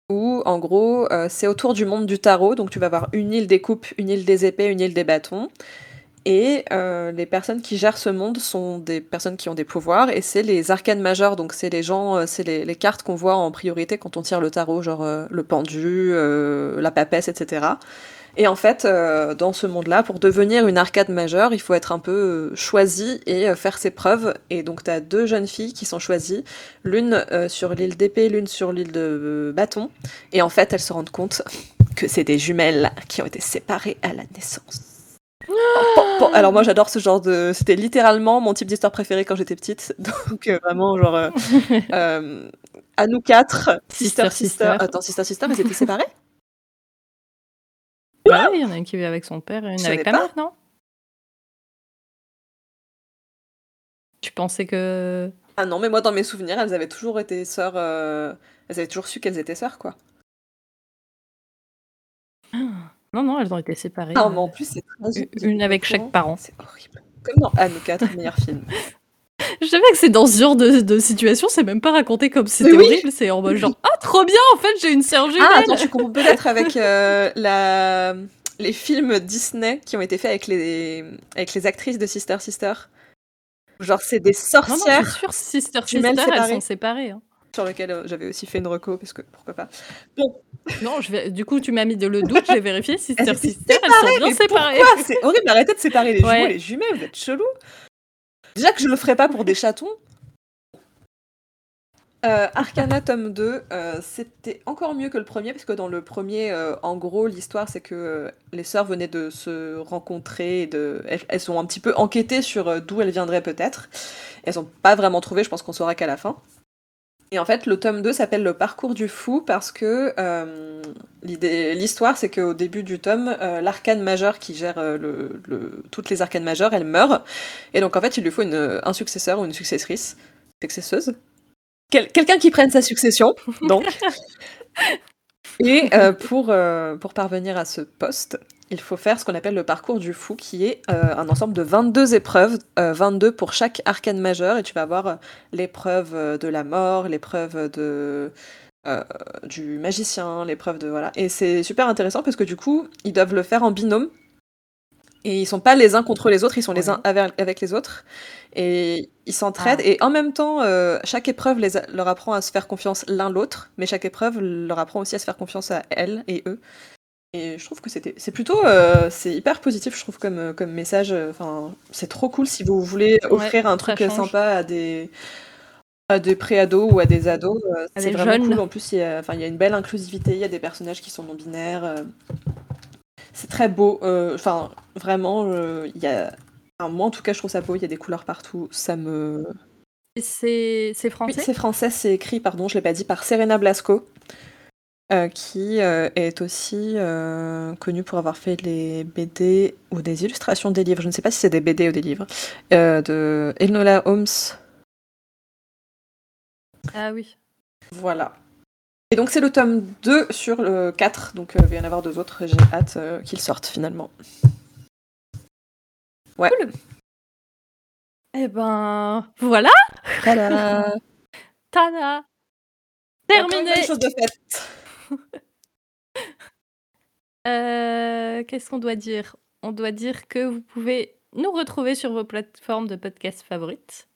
où en gros euh, c'est autour du monde du tarot. Donc tu vas avoir une île des coupes, une île des épées, une île des bâtons. Et les personnes qui gèrent ce monde sont des personnes qui ont des pouvoirs et c'est les arcanes majeurs. Donc c'est les gens, c'est les, les cartes qu'on voit en priorité quand on tire le tarot, genre le pendu, la papesse, etc. Et en fait, euh, dans ce monde-là, pour devenir une arcade majeure, il faut être un peu euh, choisi et euh, faire ses preuves. Et donc, tu as deux jeunes filles qui sont choisies, l'une euh, sur l'île d'épée, l'une sur l'île de bâton. Et en fait, elles se rendent compte que c'est des jumelles qui ont été séparées à la naissance. Bon, alors moi j'adore ce genre de... C'était littéralement mon type d'histoire préféré quand j'étais petite. [LAUGHS] Donc euh, vraiment genre... euh, [LAUGHS] euh, à nous quatre, sister,
Sister,
sister. Attends, sister, sister, elles étaient
Ouais, il y en a une qui vit avec son père et une
Je
avec
savais pas.
mère, non? Tu pensais que.
Ah non, mais moi dans mes souvenirs, elles avaient toujours été sœurs... euh, Elles avaient toujours su qu'elles étaient sœurs, quoi.
Non, non, elles ont été séparées.
Ah,
euh,
mais en plus, c'est très...
une avec chaque parent.
C'est horrible. Comme dans Anne 4, meilleur film. [LAUGHS]
Je savais que c'est dans ce genre de, de situation, c'est même pas raconté comme c'était
oui.
horrible, c'est en mode genre Ah, trop bien, en fait, j'ai une sœur jumelle
Ah, attends, tu comprends peut-être avec euh, la... les films Disney qui ont été faits avec les... avec les actrices de Sister Sister. Genre, c'est des
Non, non,
sorcières
c'est sûr, Sister Sister, elles sont séparées. hein.
sur lesquelles euh, j'avais aussi fait une reco, parce que pourquoi pas.
Non, je vais... du coup, tu m'as mis de le doute, j'ai vérifié. Sister Sister, elles sont bien séparées.
C'est horrible, arrêtez de séparer les
Ouais.
jumeaux les jumelles, vous êtes chelous. Déjà que je le ferais pas pour des chatons. Euh, Arcana tome 2, euh, c'était encore mieux que le premier, parce que dans le premier, euh, en gros, l'histoire c'est que les sœurs venaient de se rencontrer, et de... elles, elles ont un petit peu enquêté sur d'où elles viendraient peut-être. Elles ont pas vraiment trouvé, je pense qu'on saura qu'à la fin. Et en fait, le tome 2 s'appelle Le parcours du fou parce que euh, l'histoire, c'est qu'au début du tome, euh, l'arcane majeur qui gère euh, le, le- toutes les arcanes majeures, elle meurt. Et donc, en fait, il lui faut une- un successeur ou une successrice, successeuse. Quel- Quelqu'un qui prenne sa succession, donc. [LAUGHS] Et pour, pour parvenir à ce poste, il faut faire ce qu'on appelle le parcours du fou, qui est euh, un ensemble de 22 épreuves, euh, 22 pour chaque arcane majeur, et tu vas avoir euh, l'épreuve euh, de la mort, l'épreuve de euh, du magicien, l'épreuve de voilà. Et c'est super intéressant parce que du coup, ils doivent le faire en binôme. Et ils sont pas les uns contre les autres, ils sont les uns avec, les autres. Et ils s'entraident.
Ah.
Et en même temps, euh, chaque épreuve les leur apprend à se faire confiance l'un l'autre, mais chaque épreuve leur apprend aussi à se faire confiance à elles et eux. Et je trouve que c'était, c'est plutôt, euh, c'est hyper positif, je trouve comme euh, comme message. Enfin, c'est trop cool si vous voulez offrir un
ça
truc
change.
sympa à des À des pré-ados ou à des ados, euh,
À
c'est
des
vraiment
jeunes.
cool. En plus, il y a, enfin, il y a une belle inclusivité. Il y a des personnages qui sont non binaires. euh. C'est très beau. Enfin, vraiment, il y a. enfin, moi, en tout cas, je trouve ça beau. Il y a des couleurs partout. Ça me.
Et C'est c'est
Oui,
français?
c'est français. C'est écrit, pardon, je l'ai pas dit, par Serena Blasco, euh, qui euh, est aussi euh, connue pour avoir fait les BD ou des illustrations des livres. Je ne sais pas si c'est des BD ou des livres euh, de Enola Holmes.
Ah oui.
Voilà. Et donc c'est le tome 2 sur le 4, donc il va y en avoir deux autres, j'ai hâte qu'ils sortent finalement. Ouais.
Eh ben, voilà,
Tada [LAUGHS]
tada Terminé
de. [LAUGHS]
Euh, Qu'est-ce qu'on doit dire? On doit dire que vous pouvez nous retrouver sur vos plateformes de podcast favorites.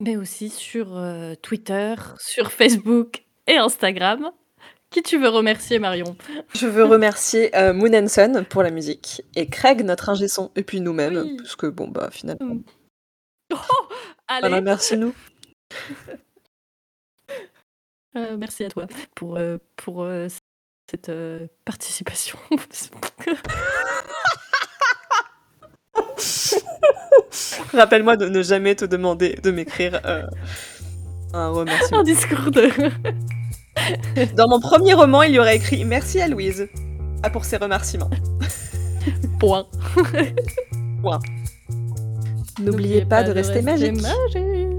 Mais aussi sur euh, Twitter, sur Facebook et Instagram. Qui tu veux remercier, Marion?
Je veux remercier euh, Moon pour la musique, et Craig, notre ingé son, et puis nous-mêmes,
Oui.
parce que bon bah finalement... [LAUGHS]
Oh Allez,
Voilà, merci nous.
Euh, merci à toi pour, euh, pour euh, cette euh, participation. [LAUGHS]
Rappelle-moi de ne jamais te demander de m'écrire euh, un remerciement.
Un discours de... [LAUGHS]
Dans mon premier roman, il y aurait écrit Merci à Louise ah, pour ses remerciements. [LAUGHS]
Point.
N'oubliez pas de rester magique.
magique.